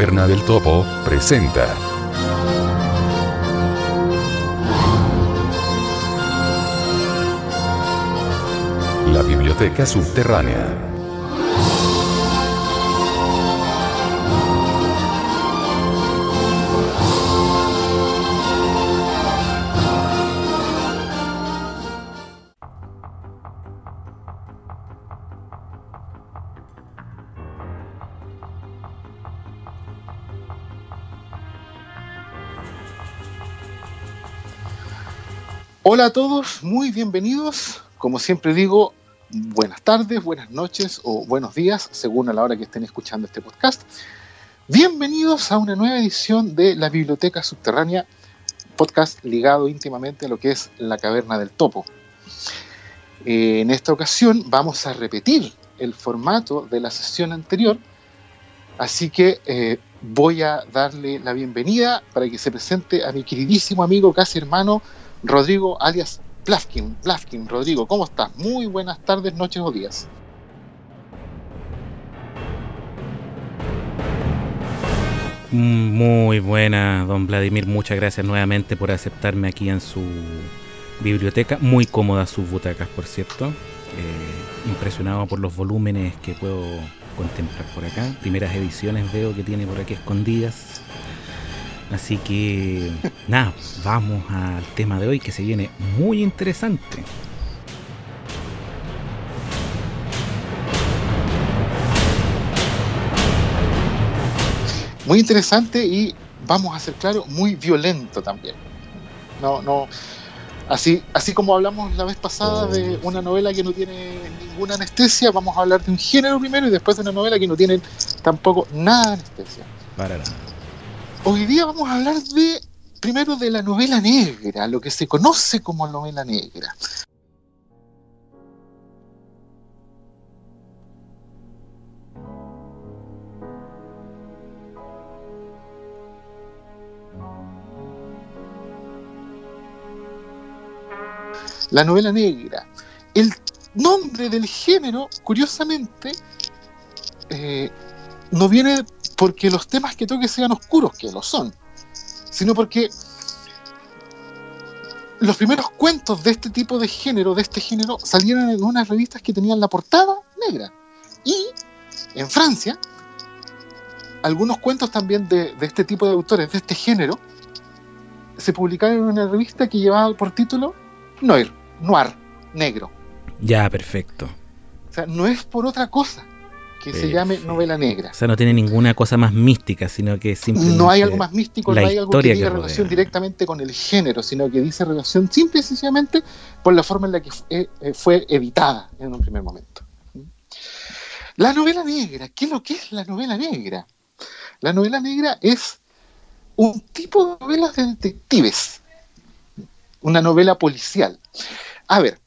Caverna del Topo, presenta. La Biblioteca Subterránea. Hola a todos, muy bienvenidos. Como siempre digo, buenas tardes, buenas noches o buenos días, según a la hora que estén escuchando este podcast. Bienvenidos a una nueva edición de La Biblioteca Subterránea, podcast ligado íntimamente a lo que es la caverna del topo. Eh, en esta ocasión vamos a repetir el formato de la sesión anterior, así que eh, voy a darle la bienvenida para que se presente a mi queridísimo amigo, casi hermano, Rodrigo alias Plafkin. Plafkin, Rodrigo, ¿cómo estás? Muy buenas tardes, noches o días. Muy buena, don Vladimir. Muchas gracias nuevamente por aceptarme aquí en su biblioteca. Muy cómodas sus butacas, por cierto. Eh, impresionado por los volúmenes que puedo contemplar por acá. Primeras ediciones veo que tiene por aquí escondidas. Así que, nada, vamos al tema de hoy que se viene muy interesante. Muy interesante y, vamos a ser claros, muy violento también. No, no. Así, así como hablamos la vez pasada de una novela que no tiene ninguna anestesia, vamos a hablar de un género primero y después de una novela que no tiene tampoco nada de anestesia. Para nada. Hoy día vamos a hablar de, primero, de la novela negra, lo que se conoce como novela negra. La novela negra. El nombre del género, curiosamente, eh, no viene porque los temas que toque sean oscuros, que lo son, sino porque los primeros cuentos de este tipo de género, de este género, salieron en unas revistas que tenían la portada negra. Y en Francia, algunos cuentos también de, de este tipo de autores, de este género, se publicaron en una revista que llevaba por título Noir, Noir, negro. Ya, perfecto. O sea, no es por otra cosa que se llame novela negra. O sea, no tiene ninguna cosa más mística, sino que simplemente. No hay algo más místico, no hay algo que que relación directamente con el género, sino que dice relación simple y sencillamente por la forma en la que fue, eh, fue editada en un primer momento. La novela negra, ¿qué es lo que es la novela negra? La novela negra es un tipo de novelas de detectives, una novela policial. A ver,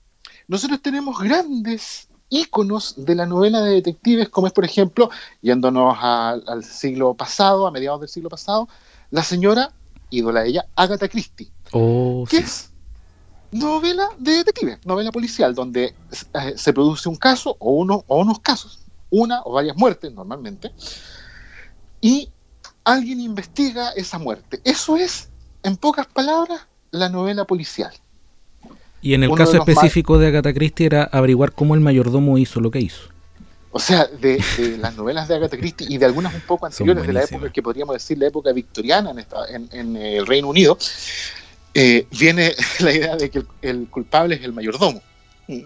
nosotros tenemos grandes íconos de la novela de detectives, como es, por ejemplo, yéndonos al, al siglo pasado, a mediados del siglo pasado, la señora, ídola de ella, Agatha Christie, Oh, que sí. es novela de detectives, novela policial, donde eh, se produce un caso o, uno, o unos casos, una o varias muertes normalmente, y alguien investiga esa muerte. Eso es, en pocas palabras, la novela policial. Y en el caso de específico de Agatha Christie era averiguar cómo el mayordomo hizo lo que hizo. O sea, de, de las novelas de Agatha Christie y de algunas un poco anteriores de la época que podríamos decir la época victoriana en, esta- en- en el Reino Unido, eh, viene la idea de que el, el culpable es el mayordomo.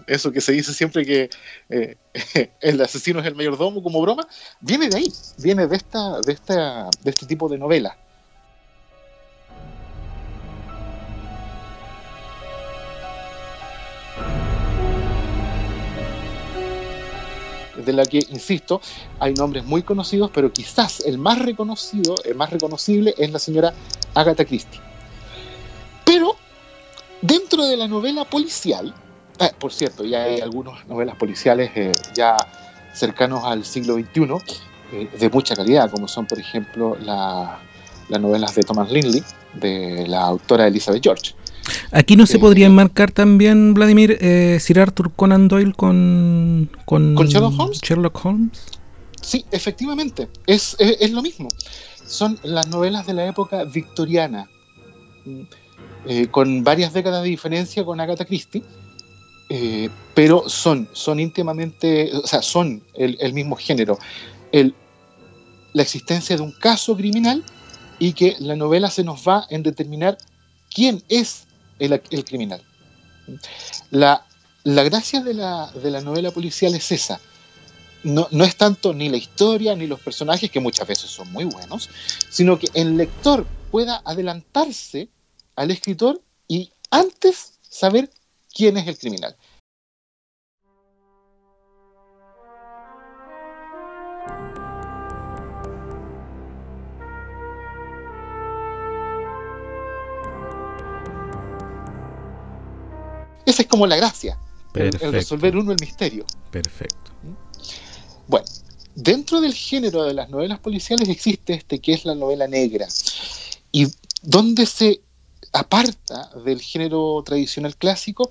Eso que se dice siempre que eh, el asesino es el mayordomo como broma, viene de ahí, viene de esta, de esta, de este tipo de novela. De la que, insisto, hay nombres muy conocidos, pero quizás el más reconocido, el más reconocible es la señora Agatha Christie. Pero dentro de la novela policial, ah, por cierto, ya hay algunas novelas policiales eh, ya cercanos al siglo XXI, eh, de mucha calidad, como son, por ejemplo, la- las novelas de Thomas Linley, de la autora Elizabeth George. Aquí no se podría enmarcar también, Vladimir, eh, Sir Arthur Conan Doyle con, con, ¿Con Sherlock Holmes? Sherlock Holmes. Sí, efectivamente, es, es, es lo mismo. son las novelas de la época victoriana, eh, con varias décadas de diferencia con Agatha Christie, eh, pero son, son íntimamente, o sea, son el, mismo género. El, la existencia de un caso criminal y que la novela se nos va en determinar quién es el, criminal. La, gracia de la, de la novela policial es esa, no, es tanto ni la historia ni los personajes, que muchas veces son muy buenos, sino que el lector pueda adelantarse al escritor y antes saber quién es el criminal. Esa es como la gracia, el, resolver uno el misterio. Perfecto. Bueno, dentro del género de las novelas policiales existe este que es la novela negra, y donde se aparta del género tradicional clásico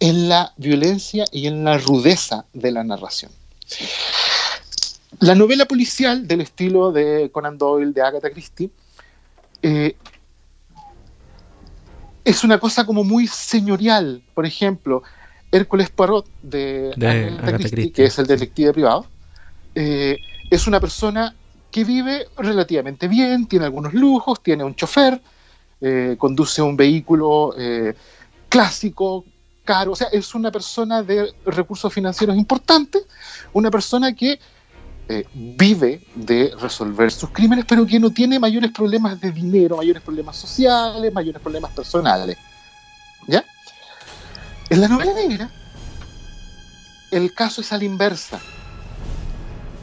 en la violencia y en la rudeza de la narración. La novela policial del estilo de Conan Doyle, de Agatha Christie, eh, es una cosa como muy señorial. Por ejemplo, Hércules Poirot de, Agatha, Christie, que es el detective privado, eh, es una persona que vive relativamente bien, tiene algunos lujos, tiene un chofer, eh, conduce un vehículo eh, clásico, caro, o sea, es una persona de recursos financieros importantes, una persona que vive de resolver sus crímenes, pero que no tiene mayores problemas de dinero, mayores problemas sociales, mayores problemas personales. ¿Ya? En la novela negra, el caso es a la inversa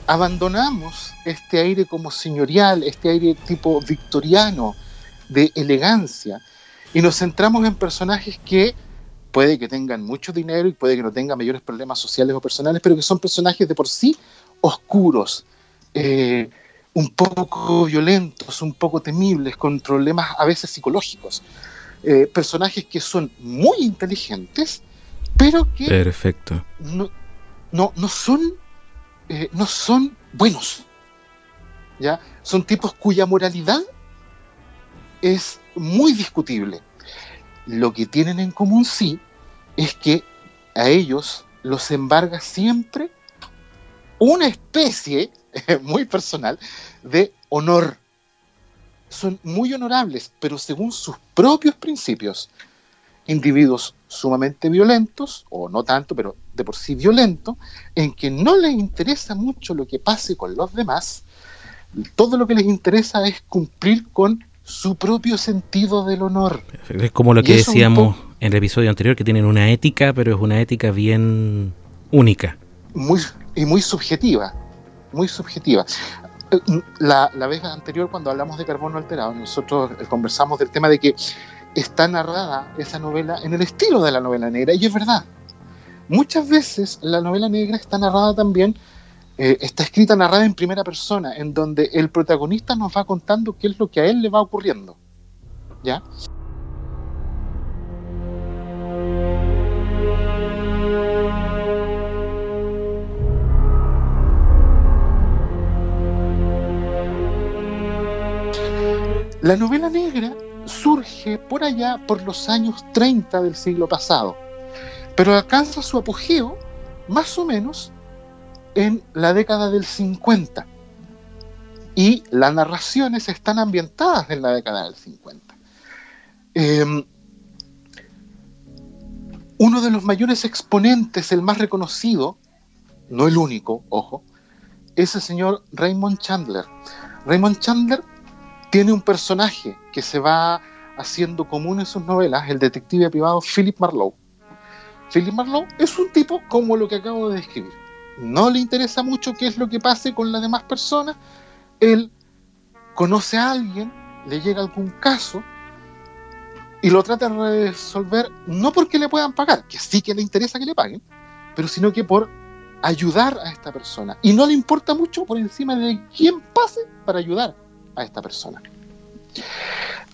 abandonamos este aire como señorial, este aire tipo victoriano de elegancia y nos centramos en personajes que puede que tengan mucho dinero y puede que no tengan mayores problemas sociales o personales, pero que son personajes de por sí oscuros, eh, un poco violentos, un poco temibles, con problemas a veces psicológicos. Eh, personajes que son muy inteligentes, pero que Perfecto. No, no, no son eh, no son buenos. ¿ya? Son tipos cuya moralidad es muy discutible. Lo que tienen en común sí es que a ellos los embarga siempre una especie muy personal de honor. Son muy honorables, pero según sus propios principios. Individuos sumamente violentos, o no tanto, pero de por sí violentos, en que no les interesa mucho lo que pase con los demás, todo lo que les interesa es cumplir con su propio sentido del honor. Es como lo que decíamos en el episodio anterior, que tienen una ética, pero es una ética bien única. Muy, y muy subjetiva, muy subjetiva. Eh, la, la vez anterior, cuando hablamos de carbono alterado, nosotros conversamos del tema de que está narrada esa novela en el estilo de la novela negra, y es verdad. Muchas veces la novela negra está narrada también, eh, está escrita narrada en primera persona, en donde el protagonista nos va contando qué es lo que a él le va ocurriendo. ¿Ya? La novela negra surge por allá por los años 30 del siglo pasado, pero alcanza su apogeo más o menos en la década del 50. Y las narraciones están ambientadas en la década del 50. Em, uno de los mayores exponentes, el más reconocido, no el único, ojo, es el señor Raymond Chandler. Raymond Chandler tiene un personaje que se va haciendo común en sus novelas, el detective privado Philip Marlowe. Philip Marlowe es un tipo como lo que acabo de describir. No le interesa mucho qué es lo que pase con las demás personas. Él conoce a alguien, le llega algún caso y lo trata de resolver no porque le puedan pagar, que sí que le interesa que le paguen, pero sino que por ayudar a esta persona. Y no le importa mucho por encima de quién pase para ayudar a esta persona.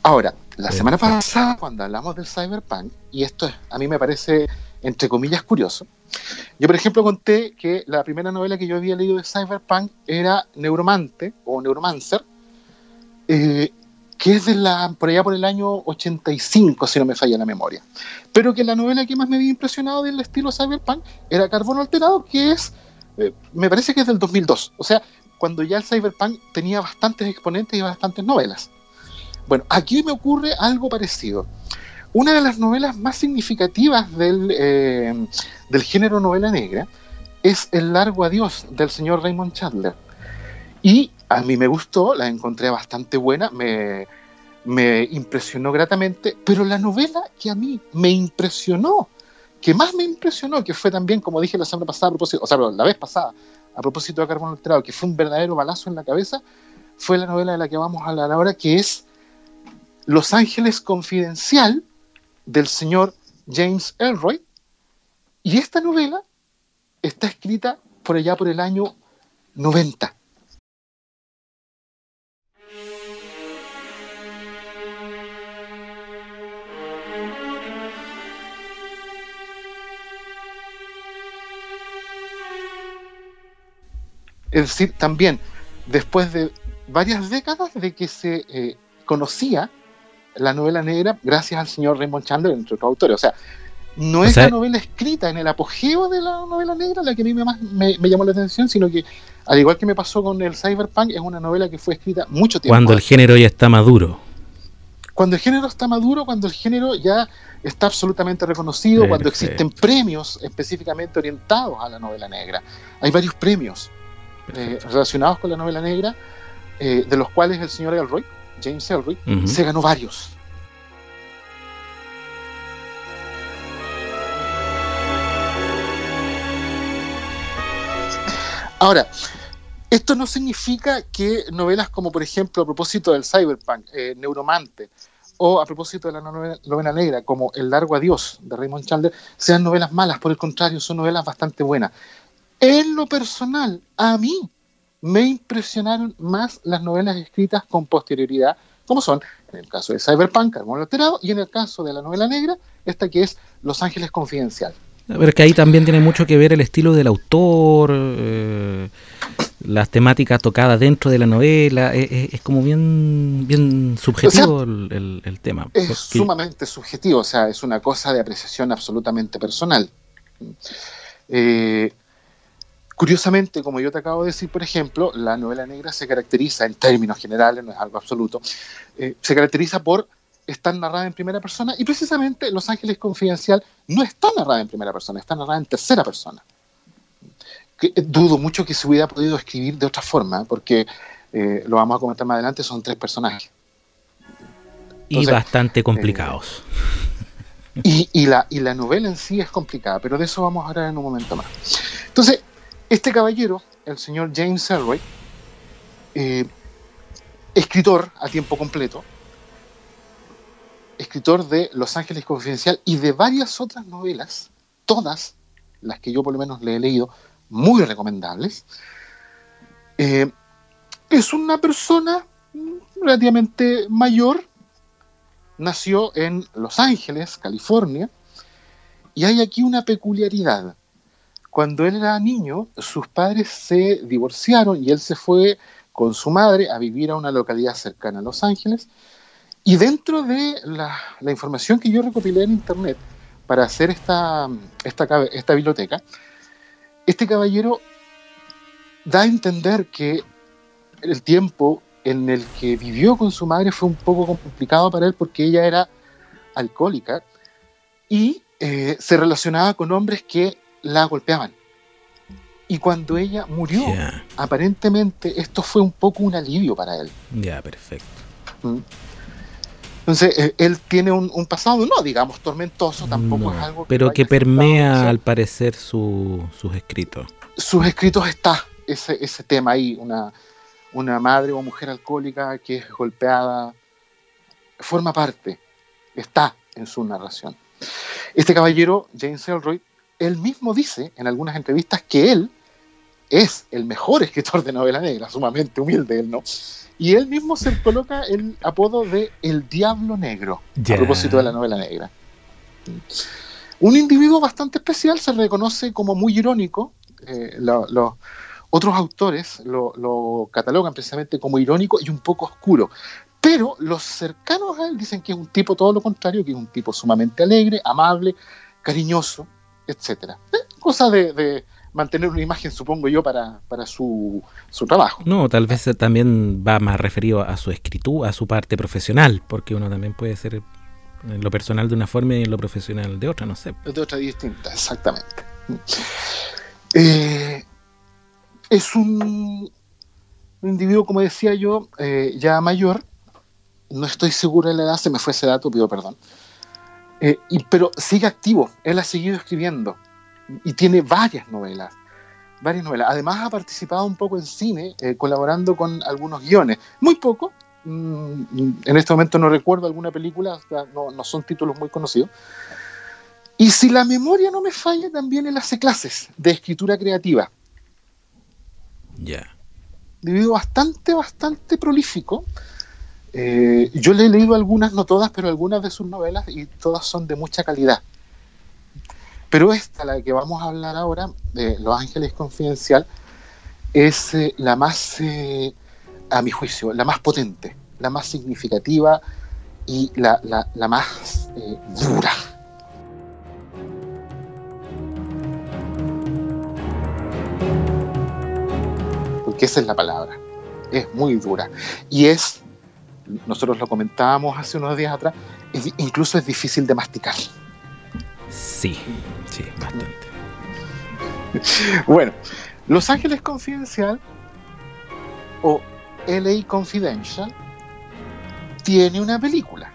Ahora, la semana pasada, cuando hablamos del cyberpunk, y esto a mí me parece, entre comillas, curioso, yo, por ejemplo, conté que la primera novela que yo había leído de cyberpunk era Neuromante o Neuromancer, eh, que es de la, por allá por el año 85, si no me falla la memoria. Pero que la novela que más me había impresionado del estilo cyberpunk era Carbono Alterado, que es, eh, me parece que es del 2002. O sea, cuando ya el cyberpunk tenía bastantes exponentes y bastantes novelas. Bueno, aquí me ocurre algo parecido. Una de las novelas más significativas del, eh, del género novela negra es El largo adiós del señor Raymond Chandler. Y a mí me gustó, la encontré bastante buena, me, me impresionó gratamente, pero la novela que a mí me impresionó, que más me impresionó, que fue también, como dije la semana pasada, o sea, la vez pasada, a propósito de Carbono Alterado, que fue un verdadero balazo en la cabeza, fue la novela de la que vamos a hablar ahora, que es Los Ángeles Confidencial del señor James Elroy. Y esta novela está escrita por allá por el año 90. Es decir, también después de varias décadas de que se eh, conocía la novela negra gracias al señor Raymond Chandler, entre otros autores. O sea, no es la novela escrita en el apogeo de la novela negra la que a mí más me, llamó la atención, sino que, al igual que me pasó con el cyberpunk, es una novela que fue escrita mucho tiempo. Cuando el género ya está maduro. Cuando el género está maduro, cuando el género ya está absolutamente reconocido, cuando existen premios específicamente orientados a la novela negra. Hay varios premios eh, relacionados con la novela negra, eh, de los cuales el señor Elroy, James Elroy, se ganó varios. Ahora, esto no significa que novelas como, por ejemplo, a propósito del cyberpunk, eh, Neuromante, o a propósito de la novela, negra, como El largo adiós de Raymond Chandler, sean novelas malas, por el contrario, son novelas bastante buenas. En lo personal, a mí me impresionaron más las novelas escritas con posterioridad, como son, en el caso de Cyberpunk, Carbono Alterado, y en el caso de la novela negra, esta que es Los Ángeles Confidencial. A ver, que ahí también tiene mucho que ver el estilo del autor, eh, las temáticas tocadas dentro de la novela, es, como bien, bien subjetivo el, tema. Es sumamente subjetivo, o sea, es una cosa de apreciación absolutamente personal. Eh, Curiosamente, como yo te acabo de decir, por ejemplo, la novela negra se caracteriza, en términos generales, no es algo absoluto, eh, se caracteriza por estar narrada en primera persona y precisamente Los Ángeles Confidencial no está narrada en primera persona, está narrada en tercera persona. Eh, dudo mucho que se hubiera podido escribir de otra forma, porque eh, lo vamos a comentar más adelante, son tres personajes. y bastante complicados. y, la, y la novela en sí es complicada, pero de eso vamos a hablar en un momento más. Entonces, este caballero, el señor James Elroy, eh, escritor a tiempo completo, escritor de Los Ángeles Confidencial y de varias otras novelas, todas las que yo por lo menos le he leído, muy recomendables, eh, es una persona relativamente mayor, nació en Los Ángeles, California, y hay aquí una peculiaridad. Cuando él era niño, sus padres se divorciaron y él se fue con su madre a vivir a una localidad cercana a Los Ángeles. Y dentro de la, información que yo recopilé en internet para hacer esta, esta, esta biblioteca, este caballero da a entender que el tiempo en el que vivió con su madre fue un poco complicado para él porque ella era alcohólica y eh, se relacionaba con hombres que la golpeaban. Y cuando ella murió, aparentemente esto fue un poco un alivio para él. Ya, perfecto. ¿Mm? Entonces, eh, él tiene un, pasado, no digamos tormentoso, tampoco es algo Pero que permea, al parecer, sus escritos. Sus escritos está ese, ese tema ahí, una, una madre o mujer alcohólica que es golpeada, forma parte, está en su narración. Este caballero, James Elroy, él mismo dice en algunas entrevistas que él es el mejor escritor de novela negra, sumamente humilde él, ¿no? Y él mismo se coloca el apodo de El Diablo Negro, a propósito de la novela negra. Un individuo bastante especial, se reconoce como muy irónico. Eh, Otros autores lo, lo, catalogan precisamente como irónico y un poco oscuro. Pero los cercanos a él dicen que es un tipo todo lo contrario, que es un tipo sumamente alegre, amable, cariñoso, etc. Eh, cosa de, de, mantener una imagen, supongo yo, para, para su, su, trabajo. No, tal vez también va más referido a su escritura, a su parte profesional, porque uno también puede ser en lo personal de una forma y en lo profesional de otra, no sé. De otra distinta, exactamente. Eh, es un, un, individuo, como decía yo, eh, ya mayor, no estoy seguro de la edad, se me fue ese dato, pido perdón, eh, y, pero sigue activo, él ha seguido escribiendo y tiene varias novelas, varias novelas. Además ha participado un poco en cine, eh, colaborando con algunos guiones, muy poco, mm, en este momento no recuerdo alguna película, o sea, no, no, son títulos muy conocidos. Y si la memoria no me falla, también él hace clases de escritura creativa. Ya. Yeah. Bastante, bastante prolífico. Eh, yo le he leído algunas, no todas, pero algunas de sus novelas y todas son de mucha calidad. Pero esta, la que vamos a hablar ahora, de Los Ángeles Confidencial, es eh, la más, eh, a mi juicio, la más potente, la más significativa y la, la, la más dura. Porque esa es la palabra. Es muy dura. Y es, nosotros lo comentábamos hace unos días atrás, es, incluso es difícil de masticar. Sí, sí, bastante. Bueno, Los Ángeles Confidencial o LA Confidential tiene una película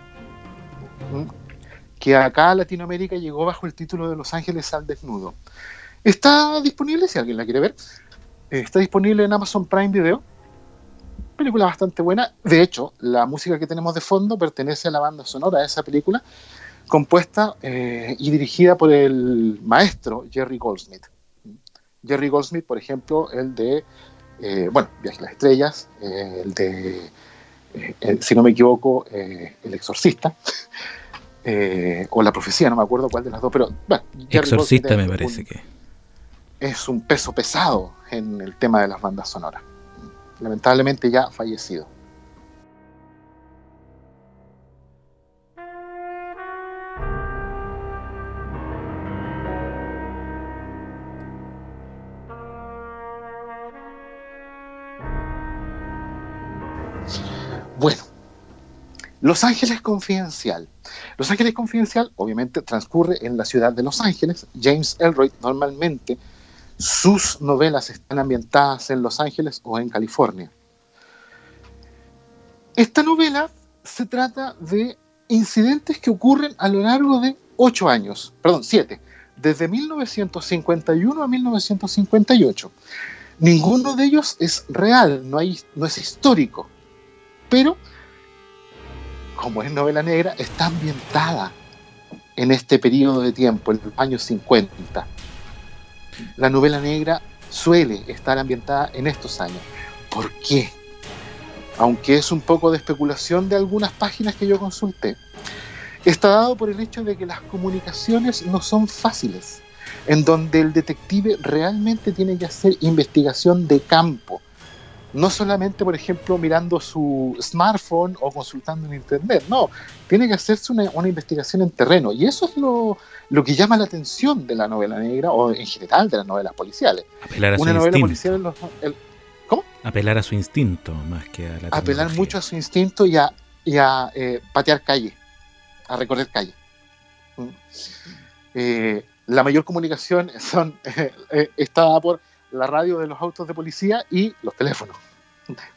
que acá a Latinoamérica llegó bajo el título de Los Ángeles al Desnudo. Está disponible, si alguien la quiere ver, está disponible en Amazon Prime Video. Película bastante buena. De hecho, la música que tenemos de fondo pertenece a la banda sonora de esa película compuesta eh, y dirigida por el maestro Jerry Goldsmith. Jerry Goldsmith, por ejemplo, el de, eh, bueno, Viaje a las Estrellas, eh, el de, el, si no me equivoco, El Exorcista, o La Profecía, no me acuerdo cuál de las dos, pero bueno. Jerry Exorcista Goldsmith me parece un, que. Es un peso pesado en el tema de las bandas sonoras. Lamentablemente ya fallecido. Bueno, Los Ángeles Confidencial. Los Ángeles Confidencial obviamente transcurre en la ciudad de Los Ángeles. James Elroy normalmente sus novelas están ambientadas en Los Ángeles o en California. Esta novela se trata de incidentes que ocurren a lo largo de ocho años, perdón, siete, desde 1951 a 1958. Ninguno de ellos es real, no, es histórico, pero como es novela negra, está ambientada en este periodo de tiempo, en los años 50. La novela negra suele estar ambientada en estos años. ¿Por qué? Aunque es un poco de especulación de algunas páginas que yo consulté, está dado por el hecho de que las comunicaciones no son fáciles, en donde el detective realmente tiene que hacer investigación de campo, no solamente, por ejemplo, mirando su smartphone o consultando en internet, no, tiene que hacerse una, una investigación en terreno. Y eso es lo, lo, que llama la atención de la novela negra o en general de las novelas policiales. Apelar a una su novela instinto. policial, los, el, ¿cómo? Apelar a su instinto más que a la Apelar tecnología. mucho a su instinto y a, y a eh, patear calle, a recorrer calle. ¿Mm? Eh, la mayor comunicación son, eh, está dada por la radio de los autos de policía y los teléfonos.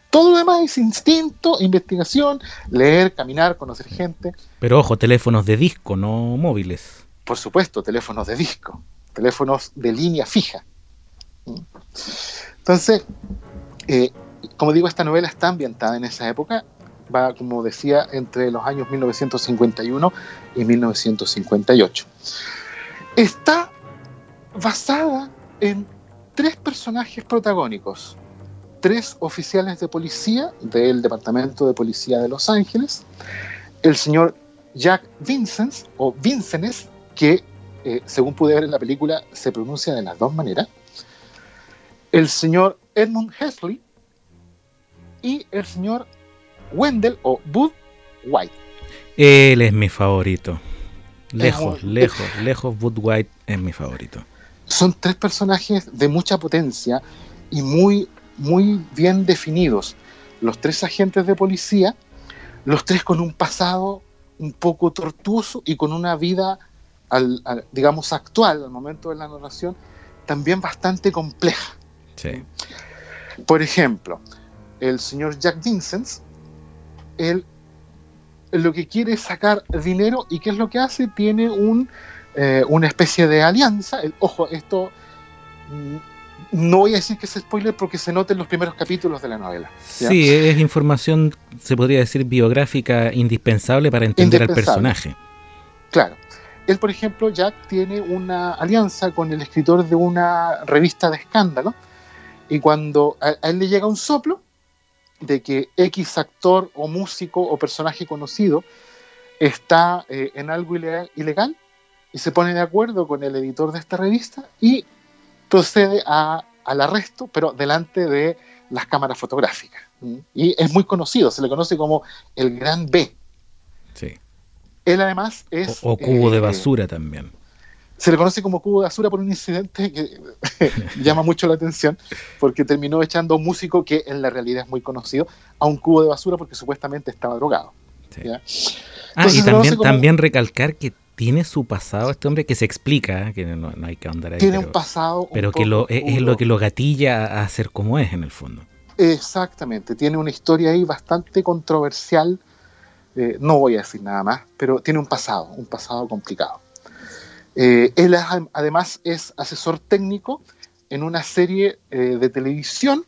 Todo lo demás es instinto, investigación, leer, caminar, conocer gente. Pero ojo, teléfonos de disco, no móviles. Por supuesto, teléfonos de disco, teléfonos de línea fija. Entonces, eh, como digo, esta novela está ambientada en esa época, va, como decía, entre los años 1951 y 1958. Está basada en tres personajes protagónicos, tres oficiales de policía del Departamento de Policía de Los Ángeles, el señor Jack Vincent, o Vincennes, que eh, según pude ver en la película se pronuncia de las dos maneras, el señor Edmund Hesley y el señor Wendell o Bud White. Él es mi favorito. Lejos, lejos, lejos, Bud White es mi favorito. Son tres personajes de mucha potencia y muy, muy bien definidos. Los tres agentes de policía, los tres con un pasado un poco tortuoso y con una vida, al- al- digamos, actual, al momento de la narración, también bastante compleja. Sí. Por ejemplo, el señor Jack Vincent, él lo que quiere es sacar dinero y ¿qué es lo que hace? Tiene un, eh, una especie de alianza. El- ojo, esto mm, no voy a decir que es spoiler porque se nota en los primeros capítulos de la novela. ¿ya? Sí, es información, se podría decir, biográfica indispensable para entender al personaje. Claro. Él, por ejemplo, Jack tiene una alianza con el escritor de una revista de escándalo y cuando a, a él le llega un soplo de que X actor o músico o personaje conocido está eh, en algo ilegal, ilegal y se pone de acuerdo con el editor de esta revista y procede a- al arresto, pero delante de las cámaras fotográficas. Y es muy conocido, se le conoce como el Gran B. Sí. Él además es... O, o cubo de eh, basura también. se le conoce como cubo de basura por un incidente que llama mucho la atención, porque terminó echando a un músico que en la realidad es muy conocido a un cubo de basura porque supuestamente estaba drogado. Sí. ¿ya? Ah, Entonces y también, como- también recalcar que tiene su pasado este hombre que se explica, que no, no hay que ahondar ahí, Tiene pero, un pasado. un pero que lo, es, lo que lo gatilla a, ser como es en el fondo. Exactamente, tiene una historia ahí bastante controversial. eh, no voy a decir nada más, pero tiene un pasado, un pasado complicado. Eh, él además es asesor técnico en una serie eh, de televisión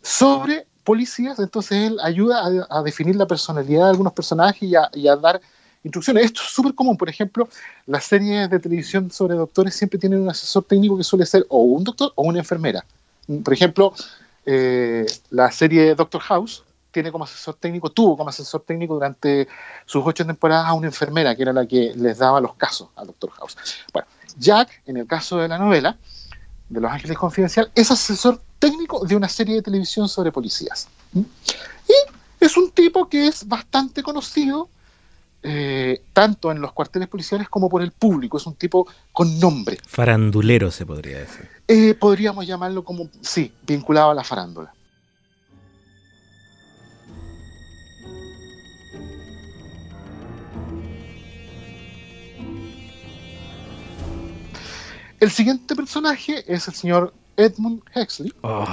sobre policías, entonces él ayuda a, a definir la personalidad de algunos personajes y a, y a dar instrucciones. Esto es súper común, por ejemplo, las series de televisión sobre doctores siempre tienen un asesor técnico que suele ser o un doctor o una enfermera. Por ejemplo, eh, la serie Doctor House tiene como asesor técnico, tuvo como asesor técnico durante sus ocho temporadas a una enfermera que era la que les daba los casos a Doctor House. Bueno, Jack, en el caso de la novela de Los Ángeles Confidencial, es asesor técnico de una serie de televisión sobre policías. ¿Mm? Y es un tipo que es bastante conocido, eh, tanto en los cuarteles policiales como por el público. Es un tipo con nombre. Farandulero se podría decir. Eh, podríamos llamarlo como, sí, vinculado a la farándula. El siguiente personaje es el señor Edmund Huxley. Oh,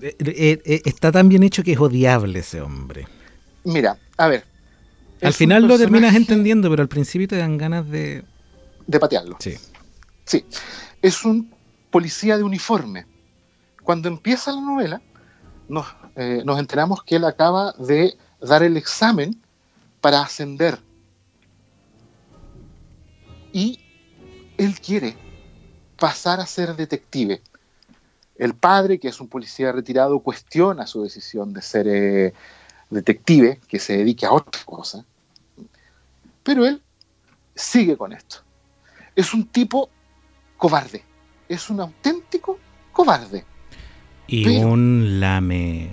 eh, está tan bien hecho que es odiable ese hombre. Mira, a ver. Al final lo terminas entendiendo, pero al principio te dan ganas de... De patearlo. Sí. Sí, es un policía de uniforme. Cuando empieza la novela, nos, eh, nos enteramos que él acaba de dar el examen para ascender. Y él quiere pasar a ser detective. El padre, que es un policía retirado, cuestiona su decisión de ser eh, detective, que se dedique a otra cosa. Pero él sigue con esto. Es un tipo cobarde. Es un auténtico cobarde. Y Pero- un lame...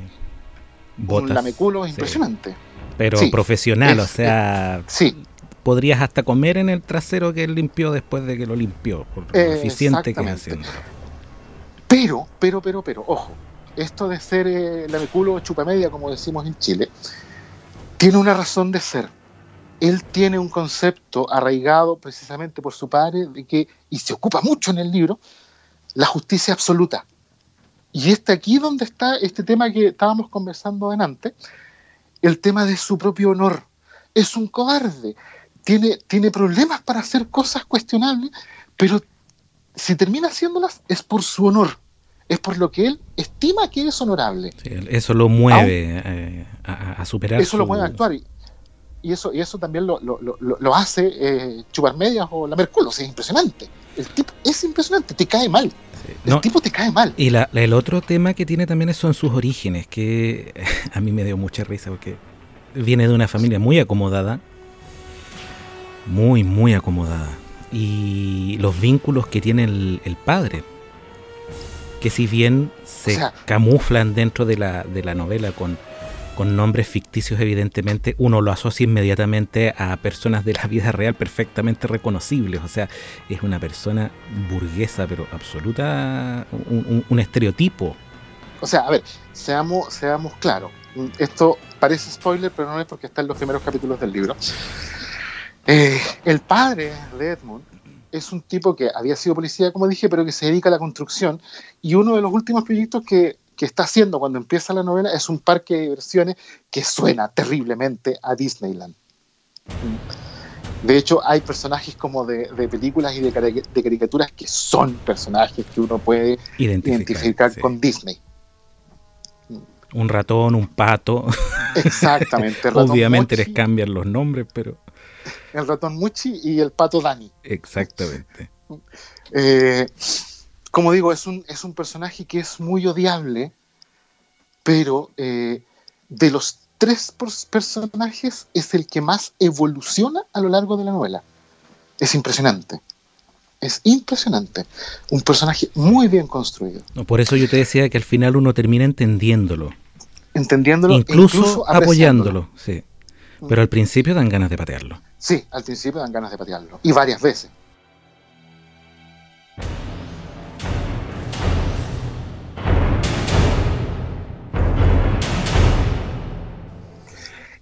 Un lameculo sí. impresionante. Pero Sí, profesional, es- o sea, Sí, podrías hasta comer en el trasero que él limpió después de que lo limpió, por lo eficiente que haciéndolo. pero, pero, pero, pero, ojo, esto de ser eh, lameculo o chupamedia, como decimos en Chile, tiene una razón de ser. Él tiene un concepto arraigado precisamente por su padre, de que, y se ocupa mucho en el libro, la justicia absoluta. Y este aquí donde está este tema que estábamos conversando antes, el tema de su propio honor. Es un cobarde, tiene, tiene problemas para hacer cosas cuestionables, pero si termina haciéndolas es por su honor, es por lo que él estima que es honorable. Sí, eso lo mueve eh, a, a superar Eso lo mueve a actuar. Y, y eso, y eso también lo, lo- lo- lo- hace eh, chupar medias o lamer culos. Es impresionante. El tipo es impresionante, te cae mal. Sí. El No, tipo te cae mal. y la- la- el otro tema que tiene también son sus orígenes, que a mí me dio mucha risa porque viene de una familia muy acomodada, muy, muy acomodada. Y los vínculos que tiene el, el padre. que si bien se O sea- camuflan dentro de la, de la novela con, con nombres ficticios, evidentemente, uno lo asocia inmediatamente a personas de la vida real perfectamente reconocibles. O sea, es una persona burguesa, pero absoluta, un, estereotipo. O sea, a ver, seamos, seamos claros. Esto parece spoiler, pero no es porque está en los primeros capítulos del libro. Eh, el padre de Edmund es un tipo que había sido policía, como dije, pero que se dedica a la construcción. Y uno de los últimos proyectos que, que está haciendo cuando empieza la novela es un parque de diversiones que suena terriblemente a Disneyland. De hecho, hay personajes como de, de películas y de, cari- de caricaturas que son personajes que uno puede Identificar, identificar sí. con Disney. Un ratón, un pato. Exactamente. el ratón Obviamente les cambian los nombres, pero El ratón Muchi y el pato Dani. exactamente. Eh, como digo, es un, es un personaje que es muy odiable, pero eh, de los tres pers- personajes es el que más evoluciona a lo largo de la novela. Es impresionante. Es impresionante. Un personaje muy bien construido. No, por eso yo te decía que al final uno termina entendiéndolo, Entendiéndolo, e incluso, apreciándolo. apoyándolo, sí. Pero al principio dan ganas de patearlo. Sí, al principio dan ganas de patearlo. Y varias veces.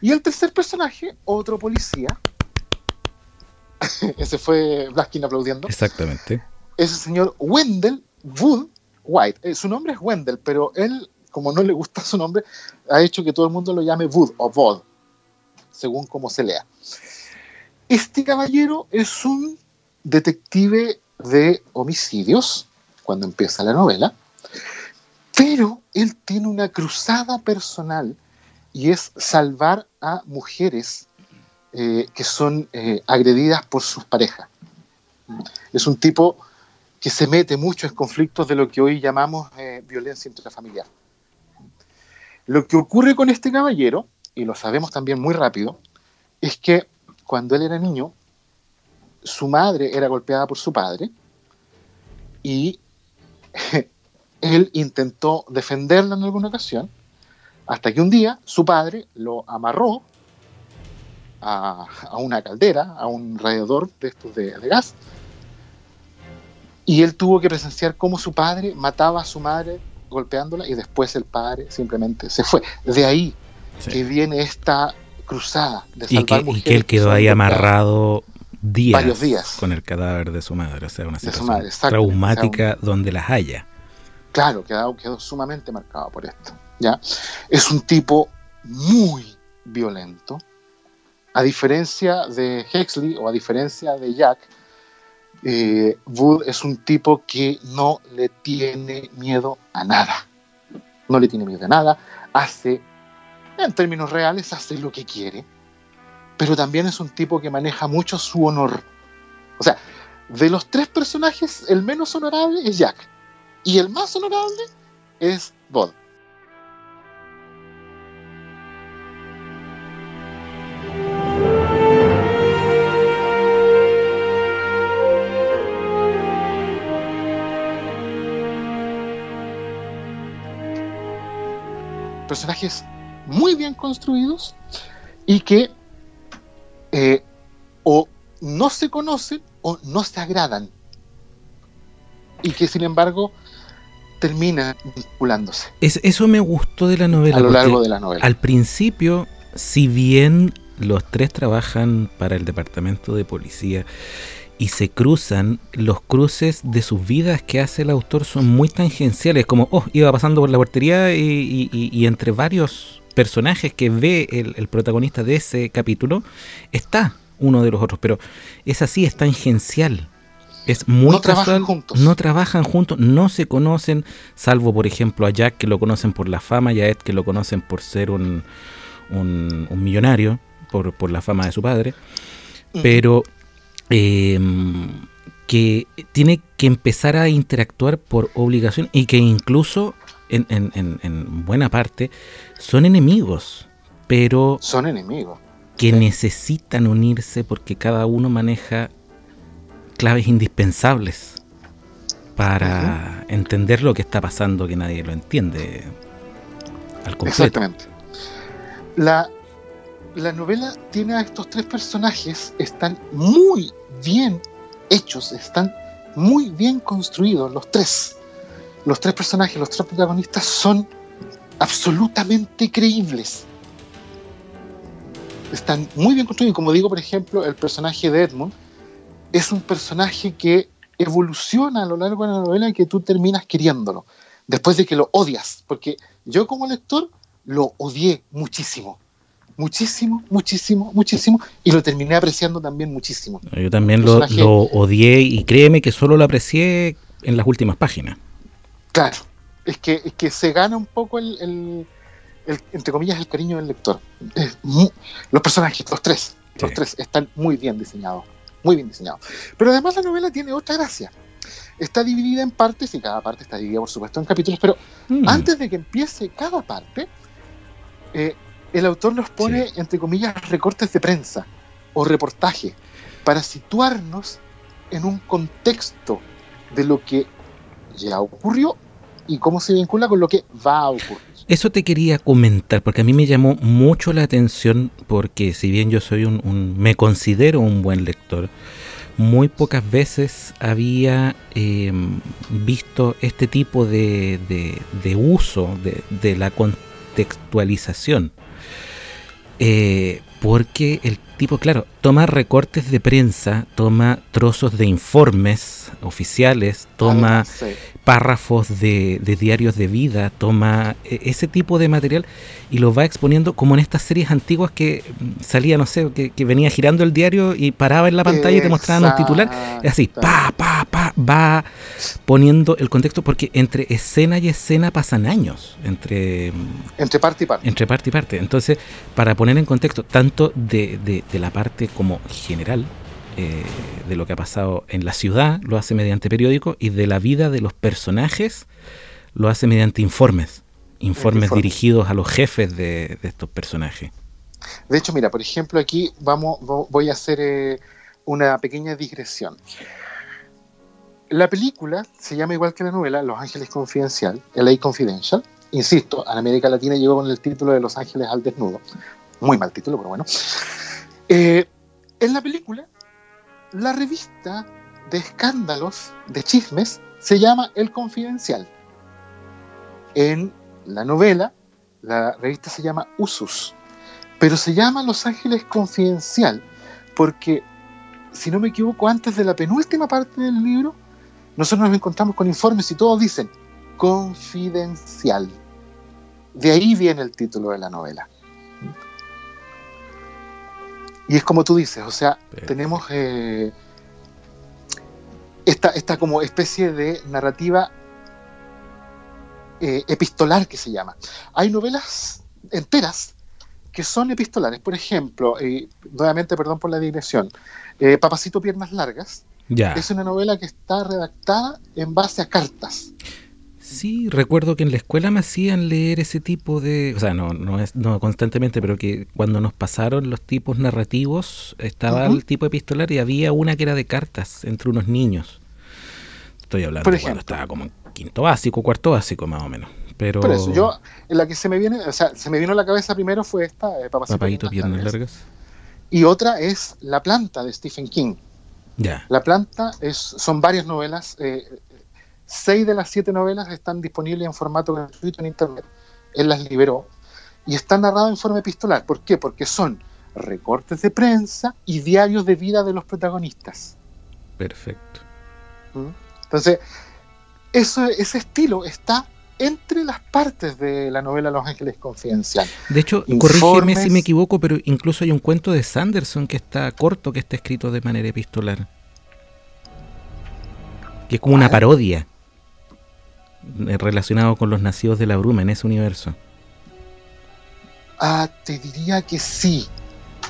Y el tercer personaje, otro policía. Ese fue Blaskin aplaudiendo. Exactamente. Es el señor Wendell Wood White. Eh, su nombre es Wendell, pero él, como no le gusta su nombre, ha hecho que todo el mundo lo llame Wood o Bod, según como se lea. Este caballero es un detective de homicidios, cuando empieza la novela, pero él tiene una cruzada personal y es salvar a mujeres eh, que son eh, agredidas por sus parejas. Es un tipo que se mete mucho en conflictos de lo que hoy llamamos eh, violencia intrafamiliar. Lo que ocurre con este caballero, y lo sabemos también muy rápido, es que cuando él era niño, su madre era golpeada por su padre y él intentó defenderla en alguna ocasión, hasta que un día su padre lo amarró a, a una caldera, a un radiador de estos de, de gas, y él tuvo que presenciar cómo su padre mataba a su madre golpeándola y después el padre simplemente se fue. De ahí Sí. que viene esta cruzada de Y salvar que, y mujeres que él quedó son ahí amarrado días, Varios días. con el cadáver de su madre. O sea, una situación traumática donde las haya. Claro, quedó, quedó sumamente marcado por esto. ¿Ya? Es un tipo muy violento. A diferencia de Hexley o a diferencia de Jack, eh, Wood es un tipo que no le tiene miedo a nada. No le tiene miedo a nada. Hace, en términos reales, hace lo que quiere. Pero también es un tipo que maneja mucho su honor. O sea, de los tres personajes, el menos honorable es Jack. Y el más honorable es Bod. Personajes muy bien construidos y que eh, o no se conocen o no se agradan y que sin embargo termina vinculándose Es- eso me gustó de la novela. a lo largo de la novela. Al principio, si bien los tres trabajan para el departamento de policía y se cruzan, los cruces de sus vidas que hace el autor son muy tangenciales, como, oh, iba pasando por la portería y, y- y- y entre varios personajes que ve el, el protagonista de ese capítulo, está uno de los otros, pero es así, es tangencial. Es muy No trabajan casual, juntos. no trabajan juntos, no se conocen, salvo por ejemplo a Jack que lo conocen por la fama y a Ed que lo conocen por ser un, un, un millonario, por, por la fama de su padre, pero eh, que tiene que empezar a interactuar por obligación y que incluso en, en- en- en buena parte son enemigos, pero son enemigos. que Sí. necesitan unirse porque cada uno maneja claves indispensables para entender lo que está pasando que nadie lo entiende al completo. Exactamente. La, la novela tiene a estos tres personajes, están muy bien hechos, están muy bien construidos los tres. Los tres personajes, los tres protagonistas son absolutamente creíbles. Están muy bien construidos. Como digo, por ejemplo, el personaje de Edmund es un personaje que evoluciona a lo largo de la novela y que tú terminas queriéndolo, después de que lo odias. Porque yo como lector lo odié muchísimo. Muchísimo, muchísimo, muchísimo. Y lo terminé apreciando también muchísimo. Yo también lo, odié y créeme que solo lo aprecié en las últimas páginas. Claro, es que, es que se gana un poco el, el- el, entre comillas, el cariño del lector. Los personajes, los tres, los tres están muy bien diseñados, muy bien diseñados. Pero además la novela tiene otra gracia. Está dividida en partes y cada parte está dividida, por supuesto, en capítulos, pero Mm. antes de que empiece cada parte, eh, el autor nos pone, Sí. entre comillas, recortes de prensa o reportaje para situarnos en un contexto de lo que ya ocurrió y cómo se vincula con lo que va a ocurrir. Eso te quería comentar, porque a mí me llamó mucho la atención, porque si bien yo soy un, un- me considero un buen lector, muy pocas veces había eh, visto este tipo de, de- de uso de, de la contextualización. Eh, porque el tipo, claro, toma recortes de prensa, toma trozos de informes oficiales, toma sí. párrafos de, de diarios de vida, toma e- ese tipo de material y lo va exponiendo como en estas series antiguas que mm, salía, no sé, que, que venía girando el diario y paraba en la pantalla y te mostraban un titular. Es así, pa, pa, pa, va poniendo el contexto porque entre escena y escena pasan años, entre, Entre parte y parte. entre parte y parte. Entonces, para poner en contexto tanto de, de- de la parte como general, eh, de lo que ha pasado en la ciudad, lo hace mediante periódico, y de la vida de los personajes, lo hace mediante informes. Informes dirigidos a los jefes de, de estos personajes. De hecho, mira, por ejemplo, aquí vamos, vo- voy a hacer eh, una pequeña digresión. La película se llama igual que la novela, Los Ángeles Confidencial, LA Confidential. Insisto, en América Latina llegó con el título de Los Ángeles al Desnudo. Muy mal título, pero bueno. Eh, en la película, la revista de escándalos, de chismes, se llama El Confidencial. En la novela, la revista se llama Usus pero se llama Los Ángeles Confidencial porque, si no me equivoco, antes de la penúltima parte del libro, nosotros nos encontramos con informes y todos dicen confidencial. De ahí viene el título de la novela. Y es como tú dices, o sea, tenemos eh, esta, esta como especie de narrativa eh, epistolar que se llama. Hay novelas enteras que son epistolares. Por ejemplo, eh, nuevamente, perdón por la digresión, eh, Papacito Piernas Largas Ya. es una novela que está redactada en base a cartas. Sí, recuerdo que en la escuela me hacían leer ese tipo de, o sea, no, no es no constantemente, pero que cuando nos pasaron los tipos narrativos estaba el tipo epistolar y había una que era de cartas entre unos niños. Estoy hablando Por cuando estaba como en quinto básico, cuarto básico más o menos. Pero Por eso, yo, en la que se me viene, o sea, se me vino a la cabeza primero fue esta, eh, Papacito, piernas Largas. largas. Y otra es La planta de Stephen King. Ya. La planta es, son varias novelas. eh, seis de las siete novelas están disponibles en formato gratuito en internet. Él las liberó y están narradas en forma epistolar. ¿Por qué? Porque son recortes de prensa y diarios de vida de los protagonistas. Perfecto. ¿Mm? Entonces, eso, ese estilo está entre las partes de la novela Los Ángeles Confidencial. De hecho, Informes. corrígeme si me equivoco, pero incluso hay un cuento de Sanderson que está corto, que está escrito de manera epistolar. Que es como una parodia relacionado con los nacidos de la bruma en ese universo. Ah, te diría que sí.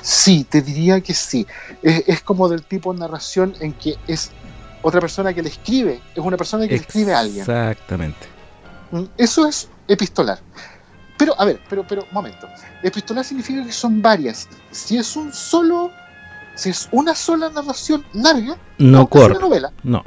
Sí, te diría que sí. Es, es como del tipo de narración en que es otra persona que le escribe, es una persona que le escribe a alguien. Exactamente. Mm, Eso es epistolar. Pero, a ver, pero, pero, momento. Epistolar significa que son varias. Si es un solo, si es una sola narración larga, No una novela, No.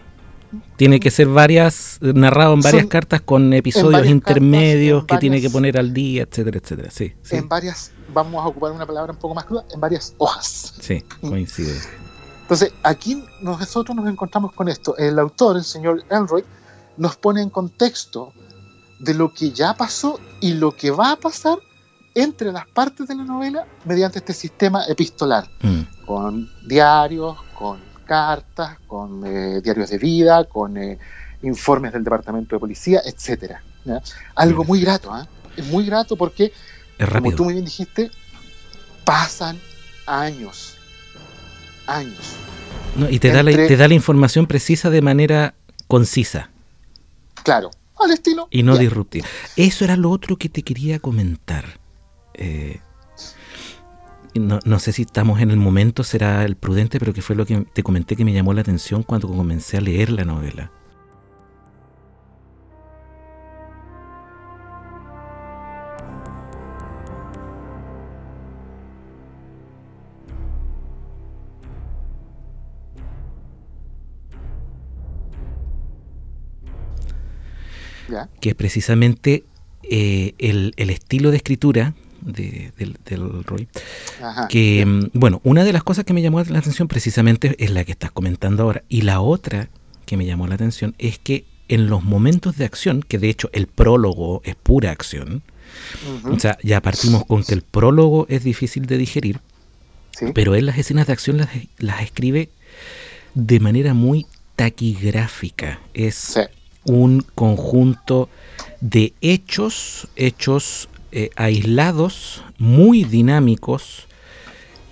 Tiene que ser varias, narrado en varias Son- cartas con episodios intermedios cartas, que tiene que poner al día, etcétera, etcétera. Sí, sí, En varias, vamos a ocupar una palabra un poco más cruda, en varias hojas. sí, coincide. Entonces, aquí nosotros nos encontramos con esto. El autor, el señor Elroy, nos pone en contexto de lo que ya pasó y lo que va a pasar entre las partes de la novela mediante este sistema epistolar, Mm. con diarios, con cartas, con eh, diarios de vida, con eh, informes del departamento de policía, etcétera. ¿ya? Algo muy grato, ¿ah? es muy grato porque Es como tú muy bien dijiste, pasan años. Años. No, y te da, la, te da la información precisa de manera concisa Claro, al estilo. y no ya. disruptiva. Eso era lo otro que te quería comentar. Eh, no, no sé si estamos en el momento, será el prudente, pero que fue lo que te comenté que me llamó la atención cuando comencé a leer la novela. Ya. que es precisamente eh, el, el estilo de escritura de- del, del Roy. Ajá. Que, mm, bueno, una de las cosas que me llamó la atención precisamente es la que estás comentando ahora. Y la otra que me llamó la atención es que en los momentos de acción, que de hecho el prólogo es pura acción, o sea, ya partimos con que el prólogo es difícil de digerir, sí. pero él las escenas de acción las, las escribe de manera muy taquigráfica. Es Sí. un conjunto de hechos, hechos eh, aislados, muy dinámicos,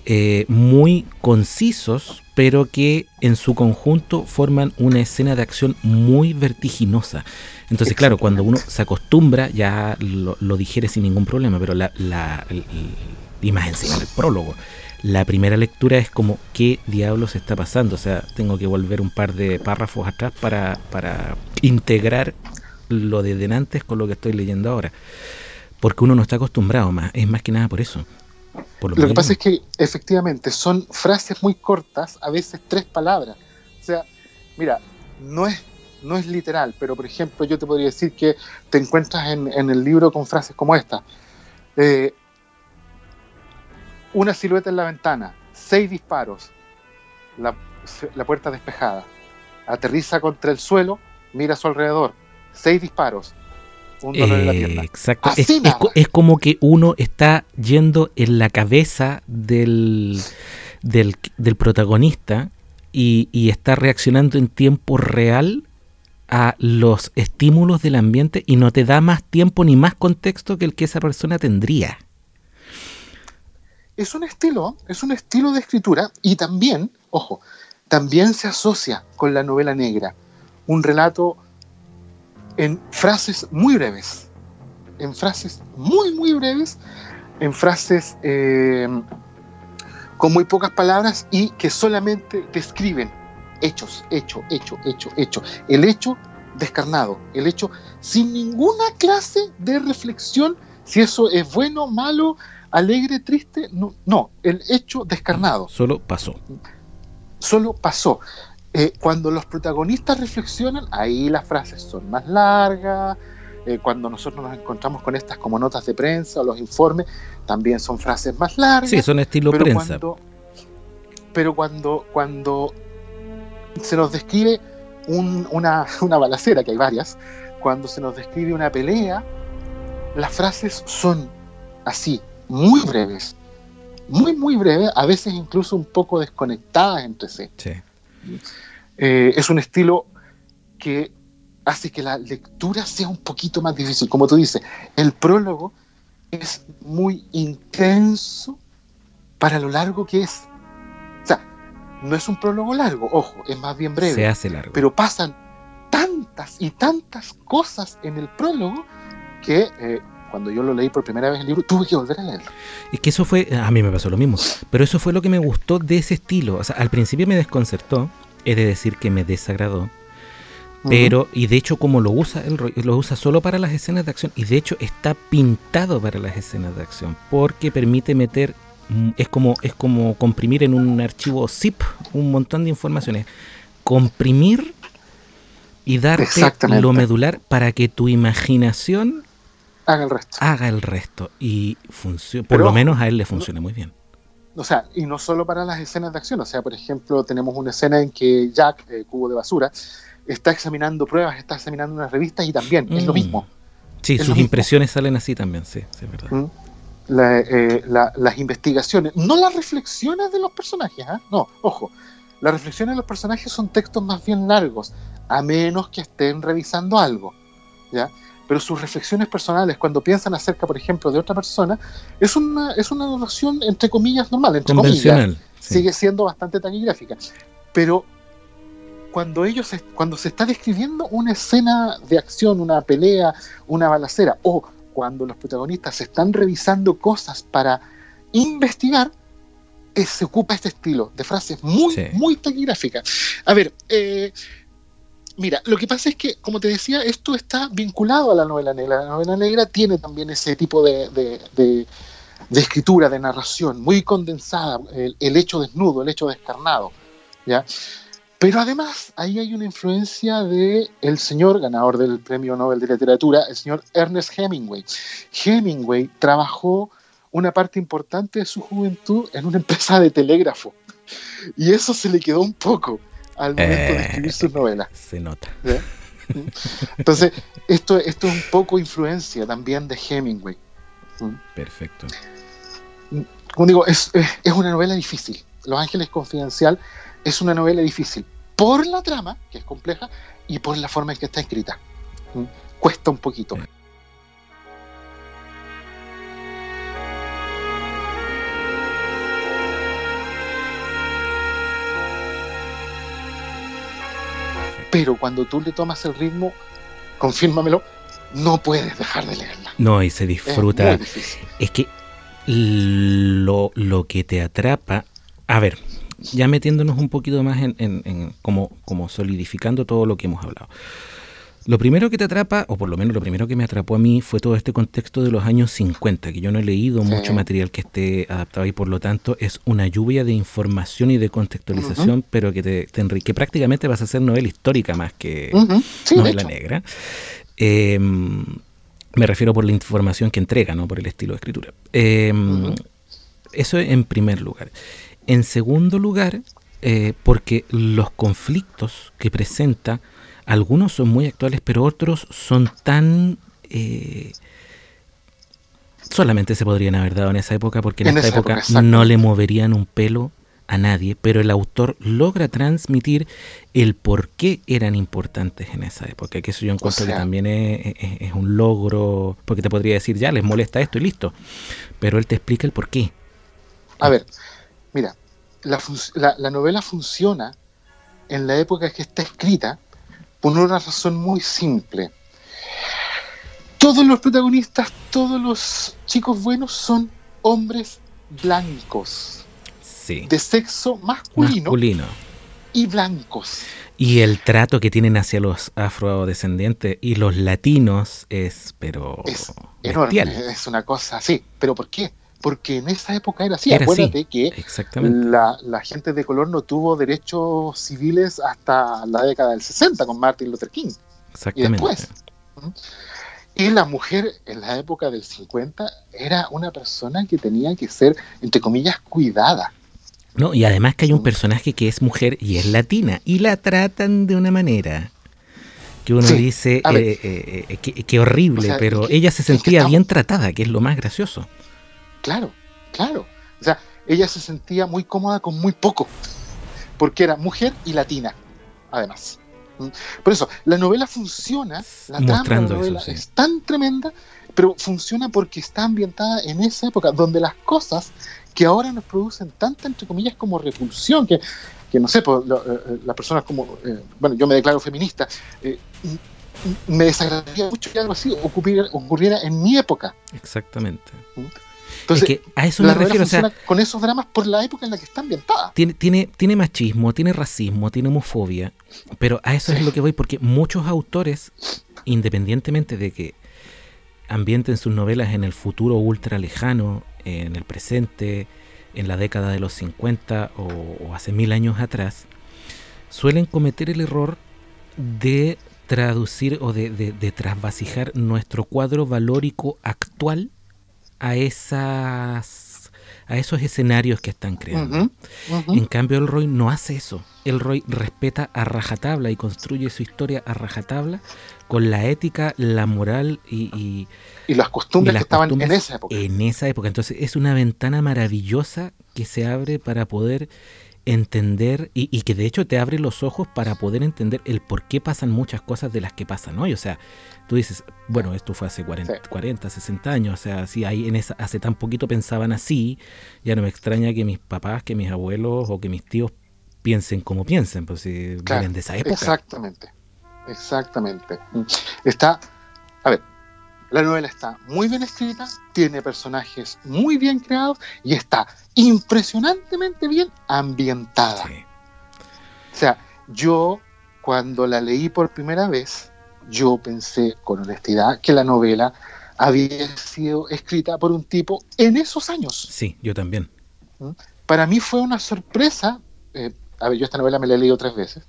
eh, muy concisos, pero que en su conjunto forman una escena de acción muy vertiginosa. Entonces, claro, cuando uno se acostumbra ya lo, lo digiere sin ningún problema, pero la, la- el- encima del prólogo. La primera lectura es como, ¿qué diablos está pasando? O sea, tengo que volver un par de párrafos atrás para, para integrar lo de denantes con lo que estoy leyendo ahora. Porque uno no está acostumbrado más, es más que nada por eso. Por Lo que pasa es que efectivamente son frases muy cortas, a veces tres palabras. O sea, mira, no es, no es literal, pero por ejemplo yo te podría decir que te encuentras en, en el libro con frases como esta. Eh, una silueta en la ventana, seis disparos, la, la puerta despejada, aterriza contra el suelo, mira a su alrededor, seis disparos, un dolor en la Eh, pierna. exacto. Así Es, como que uno está yendo en la cabeza del, del, del protagonista y, y está reaccionando en tiempo real a los estímulos del ambiente y no te da más tiempo ni más contexto que el que esa persona tendría. es un estilo, es un estilo de escritura y también, ojo, también se asocia con la novela negra. Un relato en frases muy breves, en frases muy, muy breves, en frases eh, con muy pocas palabras y que solamente describen hechos, hecho, hecho, hecho, hecho. El hecho descarnado, el hecho sin ninguna clase de reflexión si eso es bueno, malo, alegre, triste, no, no, el hecho descarnado, Solo pasó. solo pasó. Eh, cuando los protagonistas reflexionan, ahí las frases son más largas. eh, cuando nosotros nos encontramos con estas como notas de prensa o los informes, también son frases más largas. Sí, son estilo pero prensa. Cuando, pero cuando, cuando se nos describe un- una, una balacera, que hay varias, cuando se nos describe una pelea, las frases son así, muy breves, muy, muy breves, a veces incluso un poco desconectadas entre sí. Sí. Eh, es un estilo que hace que la lectura sea un poquito más difícil. Como tú dices, el prólogo es muy intenso para lo largo que es. O sea, no es un prólogo largo, ojo, es más bien breve Se hace largo. pero pasan tantas y tantas cosas en el prólogo que eh, cuando yo lo leí por primera vez el libro tuve que volver a leerlo. Es que eso fue, a mí me pasó lo mismo, pero eso fue lo que me gustó de ese estilo. O sea, al principio me desconcertó, es de decir que me desagradó, pero, y de hecho como lo usa, él lo usa solo para las escenas de acción, y de hecho está pintado para las escenas de acción, porque permite meter, mm, es como, es como comprimir en un archivo zip un montón de informaciones. Comprimir y darte lo medular para que tu imaginación Haga el resto. haga el resto y funcione. Por lo menos a él le funciona muy bien. O sea, y no solo para las escenas de acción. O sea, por ejemplo, tenemos una escena en que Jack, eh, cubo de basura, está examinando pruebas, está examinando unas revistas y también es lo Mm. mismo. Sí, es sus mismo. impresiones salen así también, sí, sí, es verdad. ¿Mm? La- eh, la- las investigaciones, no las reflexiones de los personajes, ¿ah? no, ojo, las reflexiones de los personajes son textos más bien largos, a menos que estén revisando algo, ¿ya? Pero sus reflexiones personales, cuando piensan acerca, por ejemplo, de otra persona, es una, es una narración, entre comillas, normal, entre comillas, Convencional. sí. sigue siendo bastante taquigráfica. Pero cuando ellos se- cuando se está describiendo una escena de acción, una pelea, una balacera, o cuando los protagonistas están revisando cosas para investigar, eh, se ocupa este estilo de frases muy, Sí. muy taquigráficas. A ver, eh, mira, lo que pasa es que, como te decía, esto está vinculado a la novela negra. La novela negra tiene también ese tipo de, escritura, de narración, muy condensada, el, el hecho desnudo, el hecho descarnado, ¿ya? Pero además, ahí hay una influencia de el señor ganador del Premio Nobel de Literatura, el señor Ernest Hemingway. Hemingway trabajó una parte importante de su juventud en una empresa de telégrafo. Y eso se le quedó un poco al momento de Eh. escribir sus novelas. Se nota. ¿ya? Entonces, esto, esto es un poco influencia también de Hemingway. Perfecto. como digo, es, es, una novela difícil. Los Ángeles Confidencial es una novela difícil por la trama, que es compleja, y por la forma en que está escrita. ¿Mm? Cuesta un poquito. Pero cuando tú le tomas el ritmo, confírmamelo, no puedes dejar de leerla. No, y se Es disfruta. difícil. Es que lo, lo que te atrapa, a ver, ya metiéndonos un poquito más en, en- en como, como solidificando todo lo que hemos hablado. Lo primero que te atrapa, o por lo menos lo primero que me atrapó a mí, fue todo este contexto de los años 50, que yo no he leído Sí. mucho material que esté adaptado y por lo tanto es una lluvia de información y de contextualización, pero que te, te enrique. Prácticamente vas a hacer novela histórica más que Sí, novela negra. Eh, me refiero por la información que entrega, no por el estilo de escritura. Eh, Ujú. Eso en primer lugar. En segundo lugar, eh, porque los conflictos que presenta, algunos son muy actuales, pero otros son tan... eh, solamente se podrían haber dado en esa época, porque en, En esta esa época, no le moverían un pelo a nadie, pero el autor logra transmitir el por qué eran importantes en esa época, que eso yo encuentro que sea- también es, es- es un logro, porque te podría decir, ya, les molesta esto y listo, pero él te explica el por qué. A ver, mira, la- la novela funciona en la época que está escrita por una razón muy simple. Todos los protagonistas, todos los chicos buenos son hombres blancos, Sí. de sexo masculino, Masculino. y blancos. Y el trato que tienen hacia los afrodescendientes y los latinos es, pero, Es enorme, bestial. es una cosa así. ¿Pero por qué? Porque en esa época era así. Era así. Acuérdate que la, la gente de color no tuvo derechos civiles hasta la década del 60 con Martin Luther King. Exactamente. después, Y la mujer en la época del 50 era una persona que tenía que ser, entre comillas, cuidada. No, y además que hay un Mm. personaje que es mujer y es latina y la tratan de una manera que uno Sí, dice eh, eh, eh, que, que horrible, O sea, pero que- ella se sentía bien tratada, que es lo más gracioso. Claro, claro. O sea, ella se sentía muy cómoda con muy poco, porque era mujer y latina, además. ¿Mm? Por eso, la novela funciona, la trama de Mostrando la eso, novela sí. es tan tremenda, pero funciona porque está ambientada en esa época donde las cosas que ahora nos producen tanta, entre comillas, como repulsión, que, que no sé, pues, lo- eh, las personas como, eh, bueno, yo me declaro feminista, eh, me desagradaría mucho que algo así ocurriera, ocurriera en mi época. Exactamente. Entonces, es que a eso la me refiero, o sea, con esos dramas por la época en la que está ambientada. tiene, tiene, tiene machismo, tiene racismo, tiene homofobia, pero a eso es Sí. lo que voy, porque muchos autores, independientemente de que ambienten sus novelas en el futuro ultra lejano, en el presente, en la década de los 50 o, o hace mil años atrás, suelen cometer el error de traducir o de, de, de trasvasijar nuestro cuadro valórico actual a esas a esos escenarios que están creando. En cambio, el Roy no hace eso. El Roy respeta a rajatabla y construye su historia a rajatabla con la ética, la moral y, y- Y las costumbres y las que estaban costumbres en esa época. En esa época. Entonces, es una ventana maravillosa que se abre para poder entender y, y que de hecho te abre los ojos para poder entender el por qué pasan muchas cosas de las que pasan hoy. O sea, tú dices, bueno, esto fue hace 40, Sí. 40 60 años. O sea, si ahí en esa, hace tan poquito pensaban así, ya no me extraña que mis papás, que mis abuelos o que mis tíos piensen como piensen, pues si Claro, vienen de esa época. Exactamente, exactamente. Está, a ver, la novela está muy bien escrita, tiene personajes muy bien creados y está impresionantemente bien ambientada. Sí. O sea, yo cuando la leí por primera vez, yo pensé con honestidad que la novela había sido escrita por un tipo en esos años. Sí, yo también. Para mí fue una sorpresa. eh, a ver, yo esta novela me la he leído tres veces.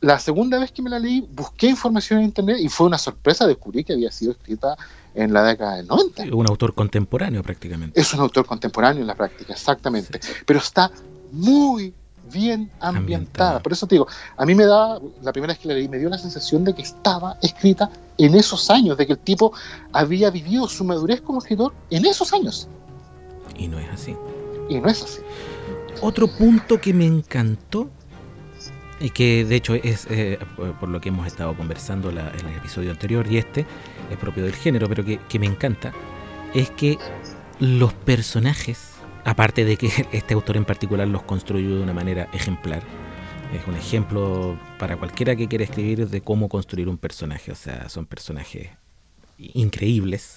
La segunda vez que me la leí, busqué información en internet y fue una sorpresa. Descubrí que había sido escrita en la década del 90. Un autor contemporáneo prácticamente. Es un autor contemporáneo en la práctica, exactamente. Pero está muy bien ambientada. Por eso te digo, a mí me da, la primera vez que la leí, me dio la sensación de que estaba escrita en esos años, de que el tipo había vivido su madurez como escritor en esos años. Y no es así. Y no es así. Otro punto que me encantó y que de hecho es eh, por- por lo que hemos estado conversando la- en el episodio anterior y este es propio del género, pero que, que me encanta, es que los personajes, aparte de que este autor en particular los construyó de una manera ejemplar, es un ejemplo para cualquiera que quiera escribir de cómo construir un personaje, o sea, son personajes increíbles,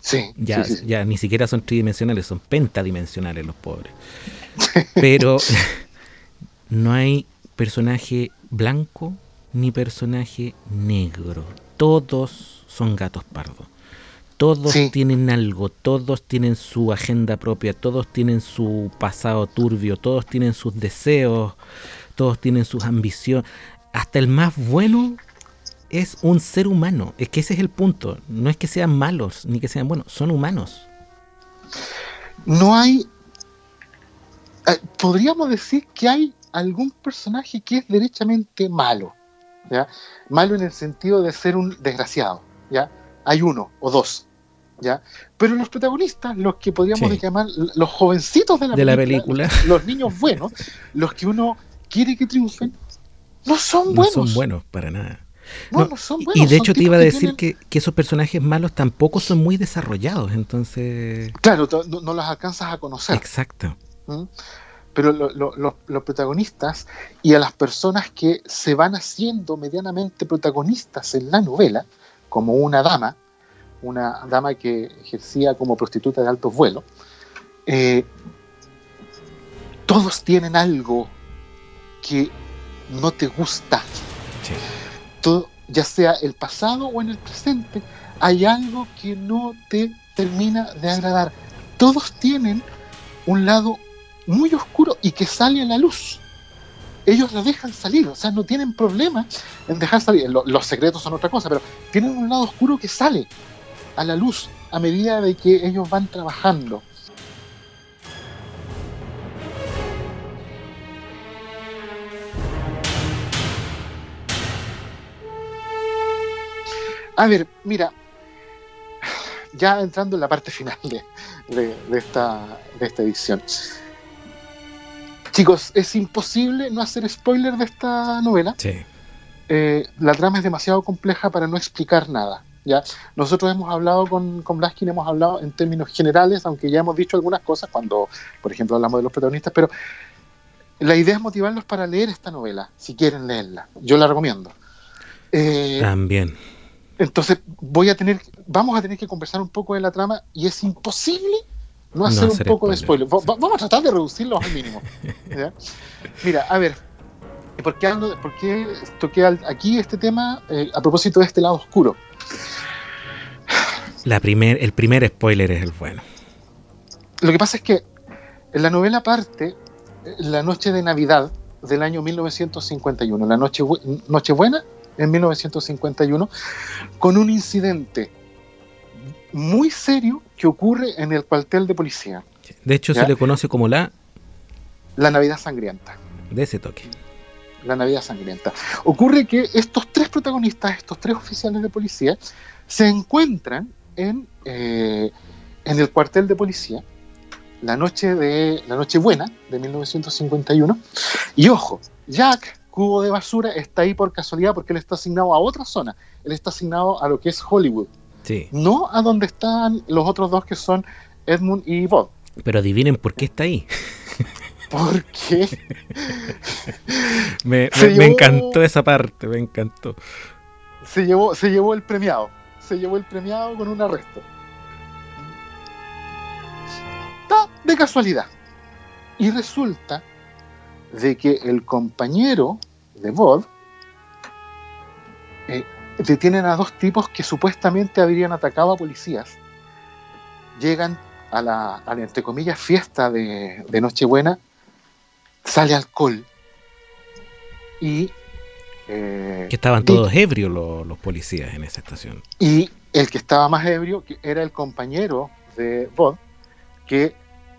Sí, ya, sí, sí, sí. ya ni siquiera son tridimensionales, son pentadimensionales los pobres. Pero no hay personaje blanco ni personaje negro. Todos son gatos pardos. Todos Sí. tienen algo, todos tienen su agenda propia, todos tienen su pasado turbio, todos tienen sus deseos, todos tienen sus ambiciones. Hasta el más bueno es un ser humano. Es que ese es el punto. No es que sean malos ni que sean buenos, son humanos. no hay. eh, Podríamos decir que hay algún personaje que es derechamente malo. ¿ya? Malo en el sentido de ser un desgraciado. ¿ya? Hay uno o dos. ¿Ya? Pero los protagonistas, los que podríamos Sí. llamar los jovencitos de la De la película, los niños buenos, los que uno quiere que triunfen, no son No buenos. son buenos para nada. No, No, no son y- buenos. y de hecho te iba a que decir tienen- que, que esos personajes malos tampoco son muy desarrollados, entonces... Claro, no, no los alcanzas a conocer. Exacto. ¿Mm? Pero lo- lo- lo- los protagonistas y a las personas que se van haciendo medianamente protagonistas en la novela, como una dama, una dama que ejercía como prostituta de altos vuelos, eh, todos tienen algo que no te gusta. Sí. Todo, ya sea el pasado o en el presente, hay algo que no te termina de agradar. Todos tienen un lado muy oscuro y que sale a la luz. Ellos lo dejan salir, o sea, no tienen problema en dejar salir. Lo- los secretos son otra cosa, pero tienen un lado oscuro que sale a la luz a medida de que ellos van trabajando. A ver, mira, ya entrando en la parte final de, de- de esta, de esta edición. Chicos, es imposible no hacer spoiler de esta novela. Sí. Eh, la trama es demasiado compleja para no explicar nada. ¿Ya? Nosotros hemos hablado con, con Blaskin, hemos hablado en términos generales, aunque ya hemos dicho algunas cosas cuando, por ejemplo, hablamos de los protagonistas, pero la idea es motivarlos para leer esta novela, si quieren leerla. Yo la recomiendo. Eh, También. entonces voy a tener, vamos a tener que conversar un poco de la trama y es imposible no No hacer un poco de spoiler, spoiler. Va- va- Vamos a tratar de reducirlos al mínimo. ¿ya? Mira, a ver, ¿por qué, hablo de- por qué toqué al- aquí este tema eh, a propósito de este lado oscuro? La primer, el primer spoiler es el bueno. Lo que pasa es que en la novela parte eh, la noche de Navidad del año 1951, la noche, Nochebuena en 1951, con un incidente muy serio que ocurre en el cuartel de policía. De hecho, ¿Ya? se le conoce como la La Navidad Sangrienta. de ese toque. La Navidad Sangrienta. Ocurre que estos tres protagonistas, estos tres oficiales de policía, se encuentran en, eh, en el cuartel de policía la noche de la noche buena de 1951. Y ojo, Jack, cubo de basura, está ahí por casualidad porque él está asignado a otra zona. Él está asignado a lo que es Hollywood, Sí. no a donde están los otros dos que son Edmund y Bob. Pero adivinen por qué está ahí. Porque Me, Se me- me llevó- encantó esa parte, me encantó. se llevó, se llevó el premiado. Se llevó el premiado con un arresto. Está de casualidad. Y resulta de que el compañero de Bob eh, detienen a dos tipos que supuestamente habrían atacado a policías. Llegan a la, a la, entre comillas, fiesta de, de Nochebuena, sale alcohol y eh, Que estaban todos ebrios los, los policías en esa estación. Y el que estaba más ebrio que era el compañero de Bod, que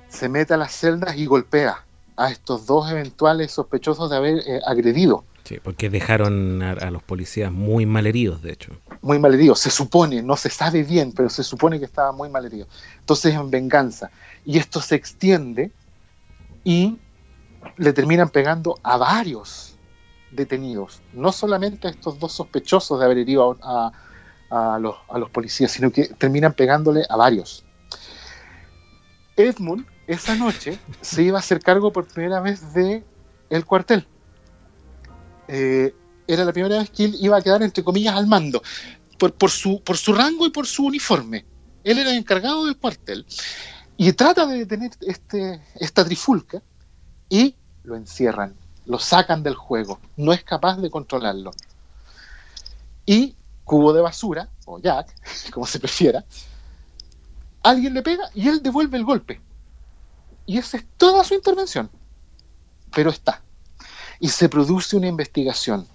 se mete a las celdas y golpea a estos dos eventuales sospechosos de haber eh, agredido. Sí, porque dejaron a, a los policías muy mal heridos, de hecho. Muy mal herido, se supone, no se sabe bien, pero se supone que estaba muy mal herido. Entonces, en venganza. Y esto se extiende y le terminan pegando a varios detenidos, no solamente a estos dos sospechosos de haber herido a, a, los, a los policías, sino que terminan pegándole a varios. Edmund esa noche se iba a hacer cargo por primera vez de el cuartel. Eh, era la primera vez que él iba a quedar entre comillas al mando por, por, su, por su rango y por su uniforme. Él era el encargado del cuartel y trata de detener este, esta trifulca y lo encierran, lo sacan del juego, no es capaz de controlarlo. Y cubo de basura, o Jack, como se prefiera, alguien le pega y él devuelve el golpe. Y esa es toda su intervención. Pero está. Y se produce una investigación.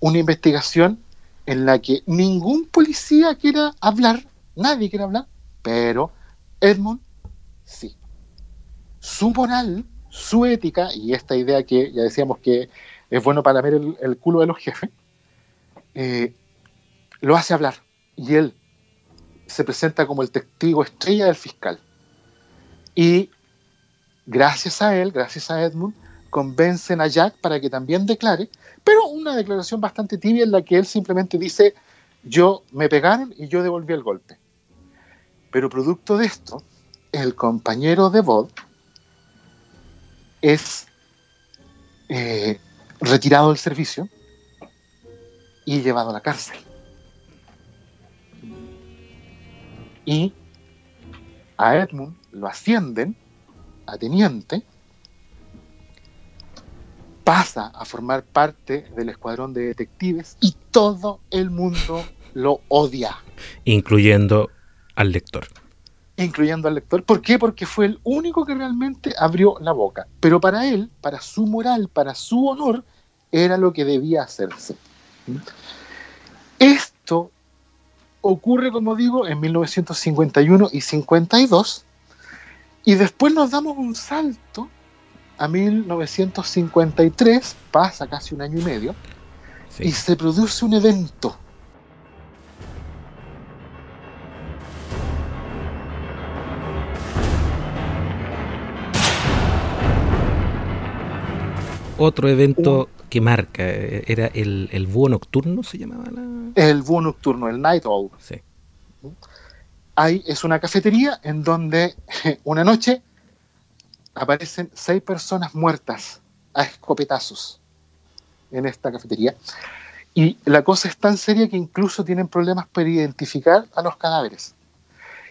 Una investigación en la que ningún policía quiera hablar, nadie quiere hablar, pero Edmund sí. Su moral, su ética, y esta idea que ya decíamos que es bueno para ver el, culo de los jefes, eh, lo hace hablar. Y él se presenta como el testigo estrella del fiscal. Y gracias a él, gracias a Edmund, convencen a Jack para que también declare, pero una declaración bastante tibia en la que él simplemente dice, yo me pegaron y yo devolví el golpe. Pero producto de esto, el compañero de Bod es eh, retirado del servicio y llevado a la cárcel. Y a Edmund lo ascienden a teniente, pasa a formar parte del escuadrón de detectives y todo el mundo lo odia, Incluyendo al lector. Incluyendo al lector. ¿Por qué? Porque fue el único que realmente abrió la boca. Pero para él, para su moral, para su honor, era lo que debía hacerse. Esto ocurre, como digo, en 1951 y 52, y después nos damos un salto a 1953, pasa casi un año y medio, Sí. y se produce un evento. Otro evento que marca, eh, era el, el búho nocturno, se llamaba la... El búho nocturno, el Night Owl. Sí. Ahí es una cafetería en donde una noche aparecen seis personas muertas a escopetazos en esta cafetería. Y la cosa es tan seria que incluso tienen problemas para identificar a los cadáveres.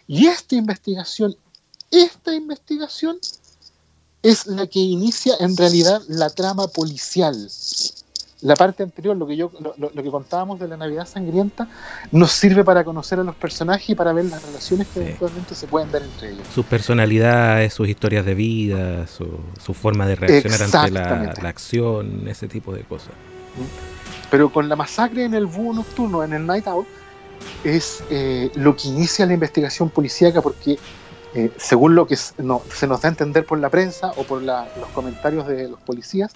Y esta investigación, esta investigación es la que inicia en realidad la trama policial. La parte anterior, lo que yo, lo, que contábamos de la Navidad sangrienta, nos sirve para conocer a los personajes y para ver las relaciones que Sí. eventualmente se pueden dar entre ellos. Sus personalidades, sus historias de vida, su, su forma de reaccionar ante la, acción, ese tipo de cosas. Pero con la masacre en el búho nocturno, en el Night Owl, es eh, lo que inicia la investigación policíaca porque eh, según lo que se nos da a entender por la prensa o por los comentarios de los policías,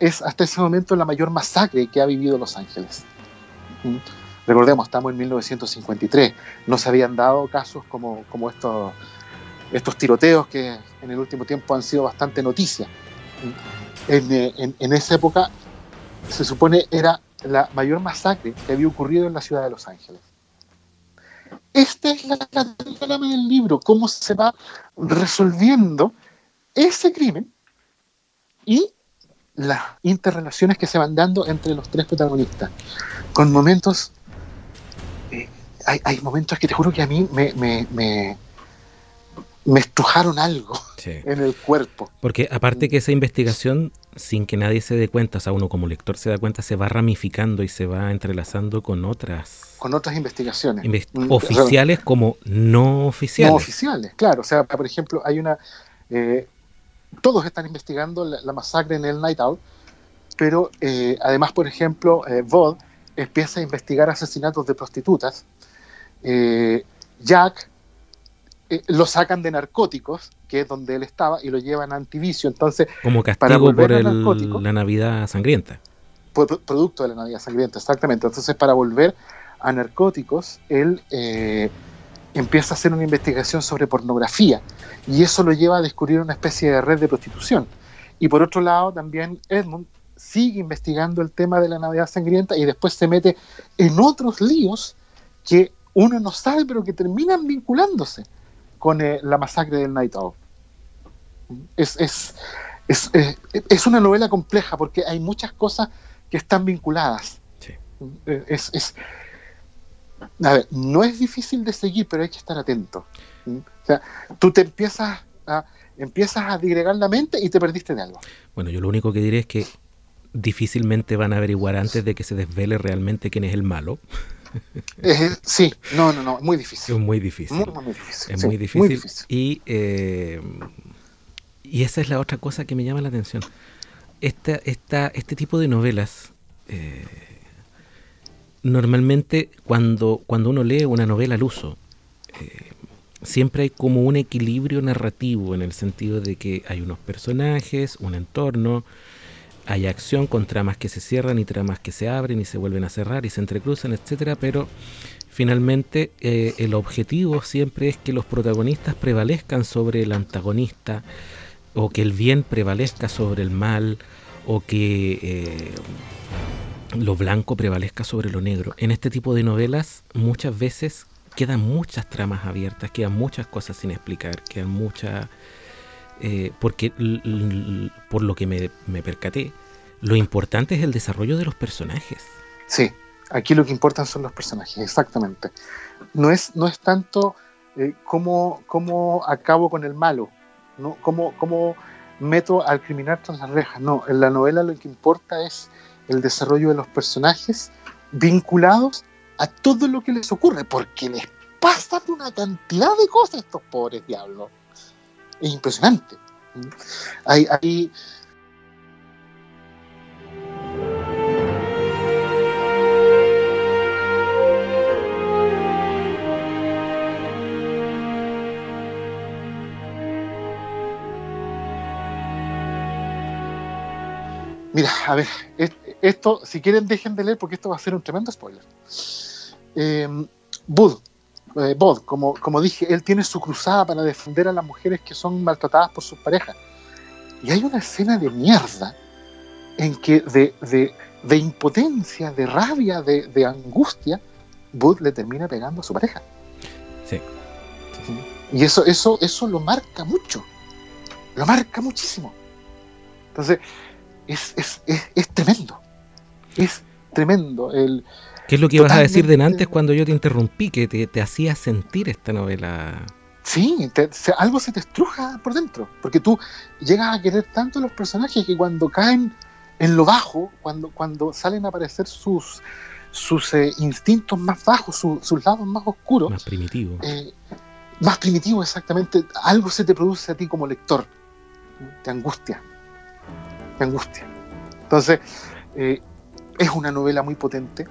es hasta ese momento la mayor masacre que ha vivido Los Ángeles. ¿Mm? Recordemos, estamos en 1953, no se habían dado casos como, estos, tiroteos que en el último tiempo han sido bastante noticia. ¿Mm? En, eh, en esa época se supone era la mayor masacre que había ocurrido en la ciudad de Los Ángeles. Esta es la trama del libro, cómo se va resolviendo ese crimen y las interrelaciones que se van dando entre los tres protagonistas, con momentos, eh, hay, momentos que te juro que a mí me, me, estrujaron algo en el cuerpo. Porque aparte que esa investigación, sin que nadie se dé cuenta, o sea, uno como lector se da cuenta, se va ramificando y se va entrelazando con otras con otras investigaciones. Mm, oficiales como no oficiales. No oficiales, claro. O sea, por ejemplo, hay una... Eh, todos están investigando la, masacre en el Night Owl, pero eh, además, por ejemplo, eh, Vod empieza a investigar asesinatos de prostitutas. Jack lo sacan de narcóticos, que es donde él estaba, y lo llevan a Antivicio. Entonces, como castigo por la Navidad sangrienta. producto de la Navidad sangrienta, exactamente. Entonces, para volver a narcóticos, él eh, empieza a hacer una investigación sobre pornografía y eso lo lleva a descubrir una especie de red de prostitución. Y por otro lado, también Edmund sigue investigando el tema de la Navidad sangrienta y después se mete en otros líos que uno no sabe, pero que terminan vinculándose con eh, la masacre del Night Owl. Es, es, es, eh, es, una novela compleja porque hay muchas cosas que están vinculadas. Es, a ver, no es difícil de seguir, pero hay que estar atento. O sea, tú te empiezas a, empiezas a digregar la mente y te perdiste de algo. Bueno, yo lo único que diré es que difícilmente van a averiguar antes de que se desvele realmente quién es el malo. sí, no, no, no, muy difícil. Es muy difícil. Muy, difícil. Es muy, difícil. Y, eh, y esa es la otra cosa que me llama la atención. Esta, esta, este tipo de novelas eh, normalmente cuando, cuando uno lee una novela al uso, eh, siempre hay como un equilibrio narrativo en el sentido de que hay unos personajes, un entorno, hay acción con tramas que se cierran y tramas que se abren y se vuelven a cerrar y se entrecruzan, etcétera, pero finalmente eh, el objetivo siempre es que los protagonistas prevalezcan sobre el antagonista o que el bien prevalezca sobre el mal o que eh, lo blanco prevalezca sobre lo negro. En este tipo de novelas muchas veces quedan muchas tramas abiertas, quedan muchas cosas sin explicar, quedan muchas... Eh, porque por lo que me, percaté, lo importante es el desarrollo de los personajes. Sí, aquí lo que importan son los personajes, exactamente. No es, no es tanto eh, cómo, cómo, acabo con el malo, ¿no? cómo, cómo meto al criminal tras las rejas. No, en la novela lo que importa es el desarrollo de los personajes vinculados a todo lo que les ocurre, porque les pasan una cantidad de cosas a estos pobres diablos. Es impresionante. Hay, hay, Mira, a ver, esto, si quieren, dejen de leer porque esto va a ser un tremendo spoiler. Eh, Bud, eh, como, como dije, él tiene su cruzada para defender a las mujeres que son maltratadas por sus parejas. Y hay una escena de mierda en que de, de, impotencia, de rabia, de, de, angustia, Bud le termina pegando a su pareja. Sí. Y eso, eso, eso lo marca mucho. Lo marca muchísimo. Entonces, es, es, es, tremendo. Es tremendo. El, ¿Qué es lo que ibas a decir de antes cuando yo te interrumpí? Que te, hacía sentir esta novela. Sí, algo se te estruja por dentro. Porque tú llegas a querer tanto a los personajes que cuando caen en lo bajo, cuando, cuando salen a aparecer sus, sus eh, instintos más bajos, sus lados más oscuros. Más primitivos. Eh, más primitivos, exactamente. Algo se te produce a ti como lector. Te angustia angustia. Entonces, eh, es una novela muy potente.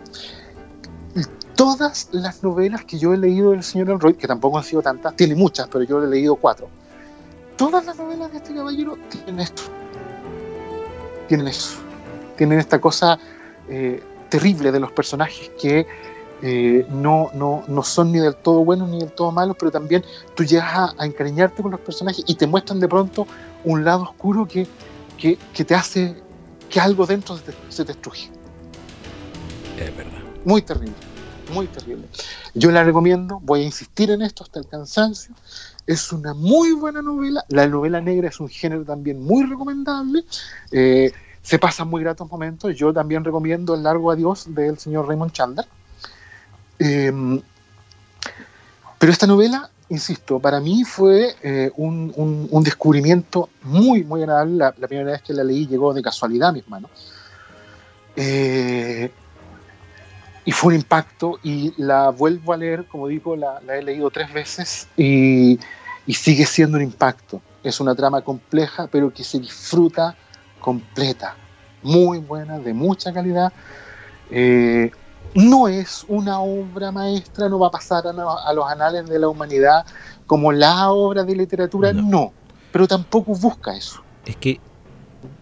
Todas las novelas que yo he leído del señor Elroy, que tampoco han sido tantas, tiene muchas, pero yo he leído cuatro. Todas las novelas de este caballero tienen esto. Tienen eso. Tienen esta cosa eh, terrible de los personajes que eh, no, no, no, son ni del todo buenos ni del todo malos, pero también tú llegas a, a encariñarte con los personajes y te muestran de pronto un lado oscuro que, que, que te hace que algo dentro se, te, se destruye. Es verdad. Muy terrible, muy terrible. Yo la recomiendo, voy a insistir en esto hasta el cansancio. Es una muy buena novela. La novela negra es un género también muy recomendable. Eh, se pasan muy gratos momentos. Yo también recomiendo El largo adiós del señor Raymond Chandler. Eh, pero esta novela, insisto, para mí fue eh, un, un, descubrimiento muy, muy agradable. La, la, primera vez que la leí llegó de casualidad a mis manos. Eh, y fue un impacto y la vuelvo a leer, como digo, la, la he leído tres veces y, y, sigue siendo un impacto. Es una trama compleja, pero que se disfruta completa. Muy buena, de mucha calidad. Eh, no es una obra maestra, no va a pasar a, a, los anales de la humanidad como la obra de literatura, no. no, pero tampoco busca eso. Es que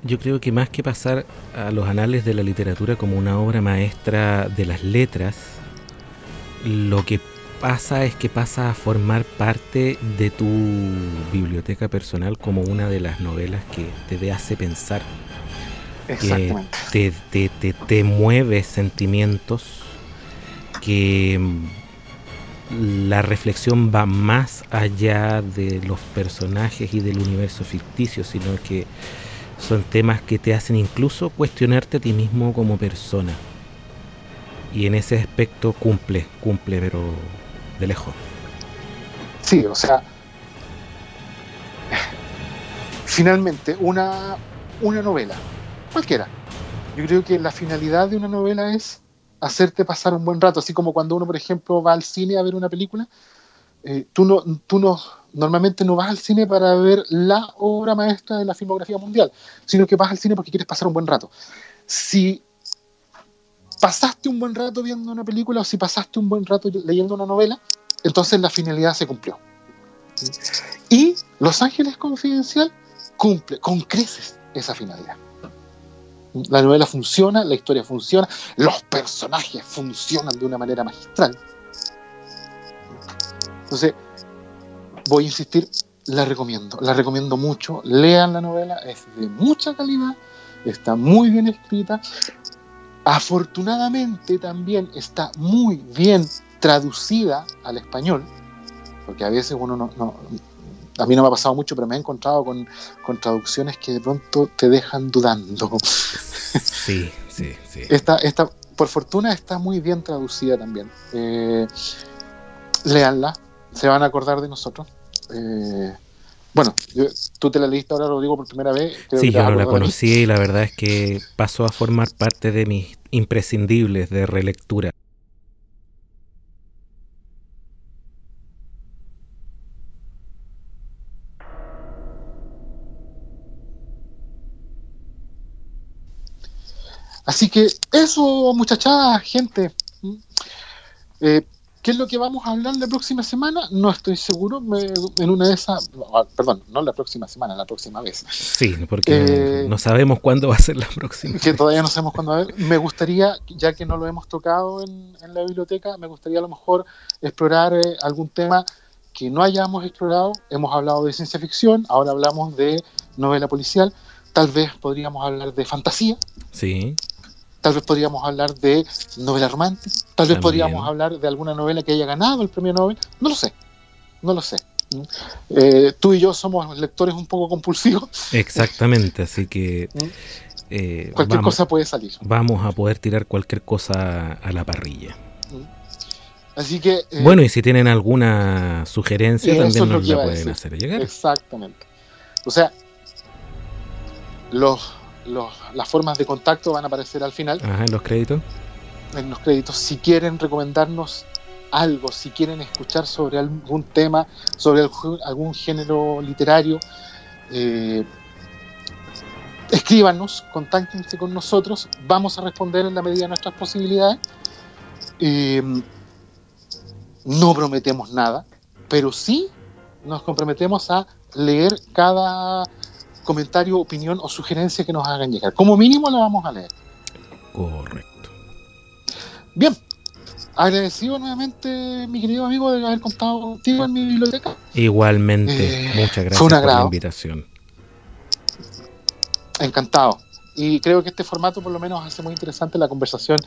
yo creo que más que pasar a los anales de la literatura como una obra maestra de las letras, lo que pasa es que pasa a formar parte de tu biblioteca personal como una de las novelas que te hace pensar. Que te, te, te, te mueve sentimientos, que la reflexión va más allá de los personajes y del universo ficticio, sino que son temas que te hacen incluso cuestionarte a ti mismo como persona. Y en ese aspecto cumple, cumple, pero de lejos. Sí, o sea, finalmente, una, una novela, cualquiera. Yo creo que la finalidad de una novela es hacerte pasar un buen rato, así como cuando uno, por ejemplo, va al cine a ver una película, eh, tú, no, tú no, normalmente no vas al cine para ver la obra maestra de la filmografía mundial, sino que vas al cine porque quieres pasar un buen rato. Si pasaste un buen rato viendo una película o si pasaste un buen rato leyendo una novela, entonces la finalidad se cumplió. Y Los Ángeles Confidencial cumple con creces esa finalidad. La novela funciona, la historia funciona, los personajes funcionan de una manera magistral. Entonces, voy a insistir, la recomiendo, la recomiendo mucho. Lean la novela, es de mucha calidad, está muy bien escrita. Afortunadamente también está muy bien traducida al español, porque a veces uno no, no a mí no me ha pasado mucho, pero me he encontrado con, con, traducciones que de pronto te dejan dudando. Sí, sí, sí. Esta, esta, por fortuna está muy bien traducida también. Eh, leanla, se van a acordar de nosotros. Eh, bueno, yo, tú te la leíste ahora, lo digo por primera vez. Sí, yo no la conocí y la verdad es que pasó a formar parte de mis imprescindibles de relectura. Así que eso, muchachada, gente. Eh, ¿Qué es lo que vamos a hablar la próxima semana? No estoy seguro. Me, en una de esas. Perdón, no la próxima semana, la próxima vez. Sí, porque eh, no sabemos cuándo va a ser la próxima. Que todavía no sabemos cuándo va a ser. Me gustaría, ya que no lo hemos tocado en, en la biblioteca, me gustaría a lo mejor explorar eh, algún tema que no hayamos explorado. Hemos hablado de ciencia ficción, ahora hablamos de novela policial. Tal vez podríamos hablar de fantasía. Sí tal vez podríamos hablar de novela romántica, tal vez También. podríamos hablar de alguna novela que haya ganado el premio Nobel, no lo sé, no lo sé. Eh, tú y yo somos lectores un poco compulsivos. Exactamente, así que... Eh, cualquier vamos, cosa puede salir. Vamos a poder tirar cualquier cosa a la parrilla. Así que... Eh, bueno, y si tienen alguna sugerencia, también nos la pueden hacer llegar. Exactamente. O sea, los los, las formas de contacto van a aparecer al final. Ajá, en los créditos. En los créditos. Si quieren recomendarnos algo, si quieren escuchar sobre algún tema, sobre algún género literario, eh, escríbanos, contáctense con nosotros, vamos a responder en la medida de nuestras posibilidades. Eh, no prometemos nada, pero sí nos comprometemos a leer cada comentario, opinión o sugerencia que nos hagan llegar. Como mínimo la vamos a leer. Correcto. Bien, agradecido nuevamente, mi querido amigo, de haber contado contigo en mi biblioteca. Igualmente, Eh, muchas gracias por la invitación. Encantado. Y creo que este formato por lo menos hace muy interesante la conversación.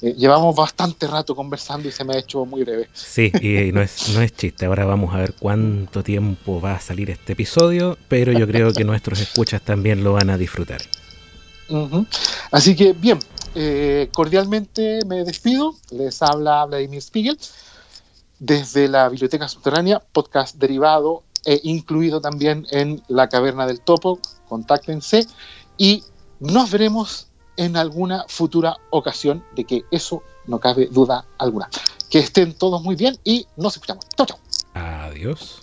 Llevamos bastante rato conversando y se me ha hecho muy breve. Sí, y no es, no es chiste. Ahora vamos a ver cuánto tiempo va a salir este episodio, pero yo creo que nuestros escuchas también lo van a disfrutar. Así que bien, eh, cordialmente me despido. Les habla Vladimir Spiegel desde la Biblioteca Subterránea, podcast derivado e incluido también en la Caverna del Topo. Contáctense y nos veremos en alguna futura ocasión de que eso no cabe duda alguna. Que estén todos muy bien y nos escuchamos. Chau, chau. Adiós.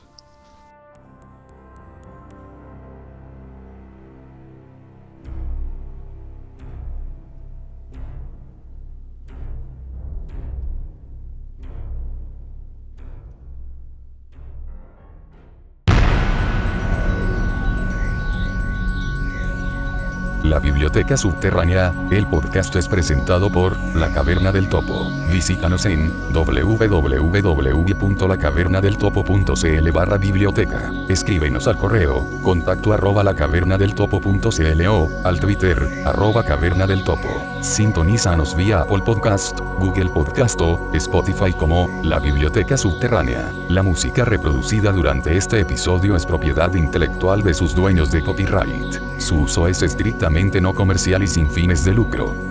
La Biblioteca Subterránea, el podcast es presentado por La Caverna del Topo. Visítanos en www.lacavernadeltopo.cl barra biblioteca. Escríbenos al correo, contacto arroba lacavernadeltopo.cl o al Twitter, arroba caverna del topo. Sintonízanos vía Apple Podcast, Google Podcast o Spotify como La Biblioteca Subterránea. La música reproducida durante este episodio es propiedad intelectual de sus dueños de copyright. Su uso es estrictamente no comercial y sin fines de lucro.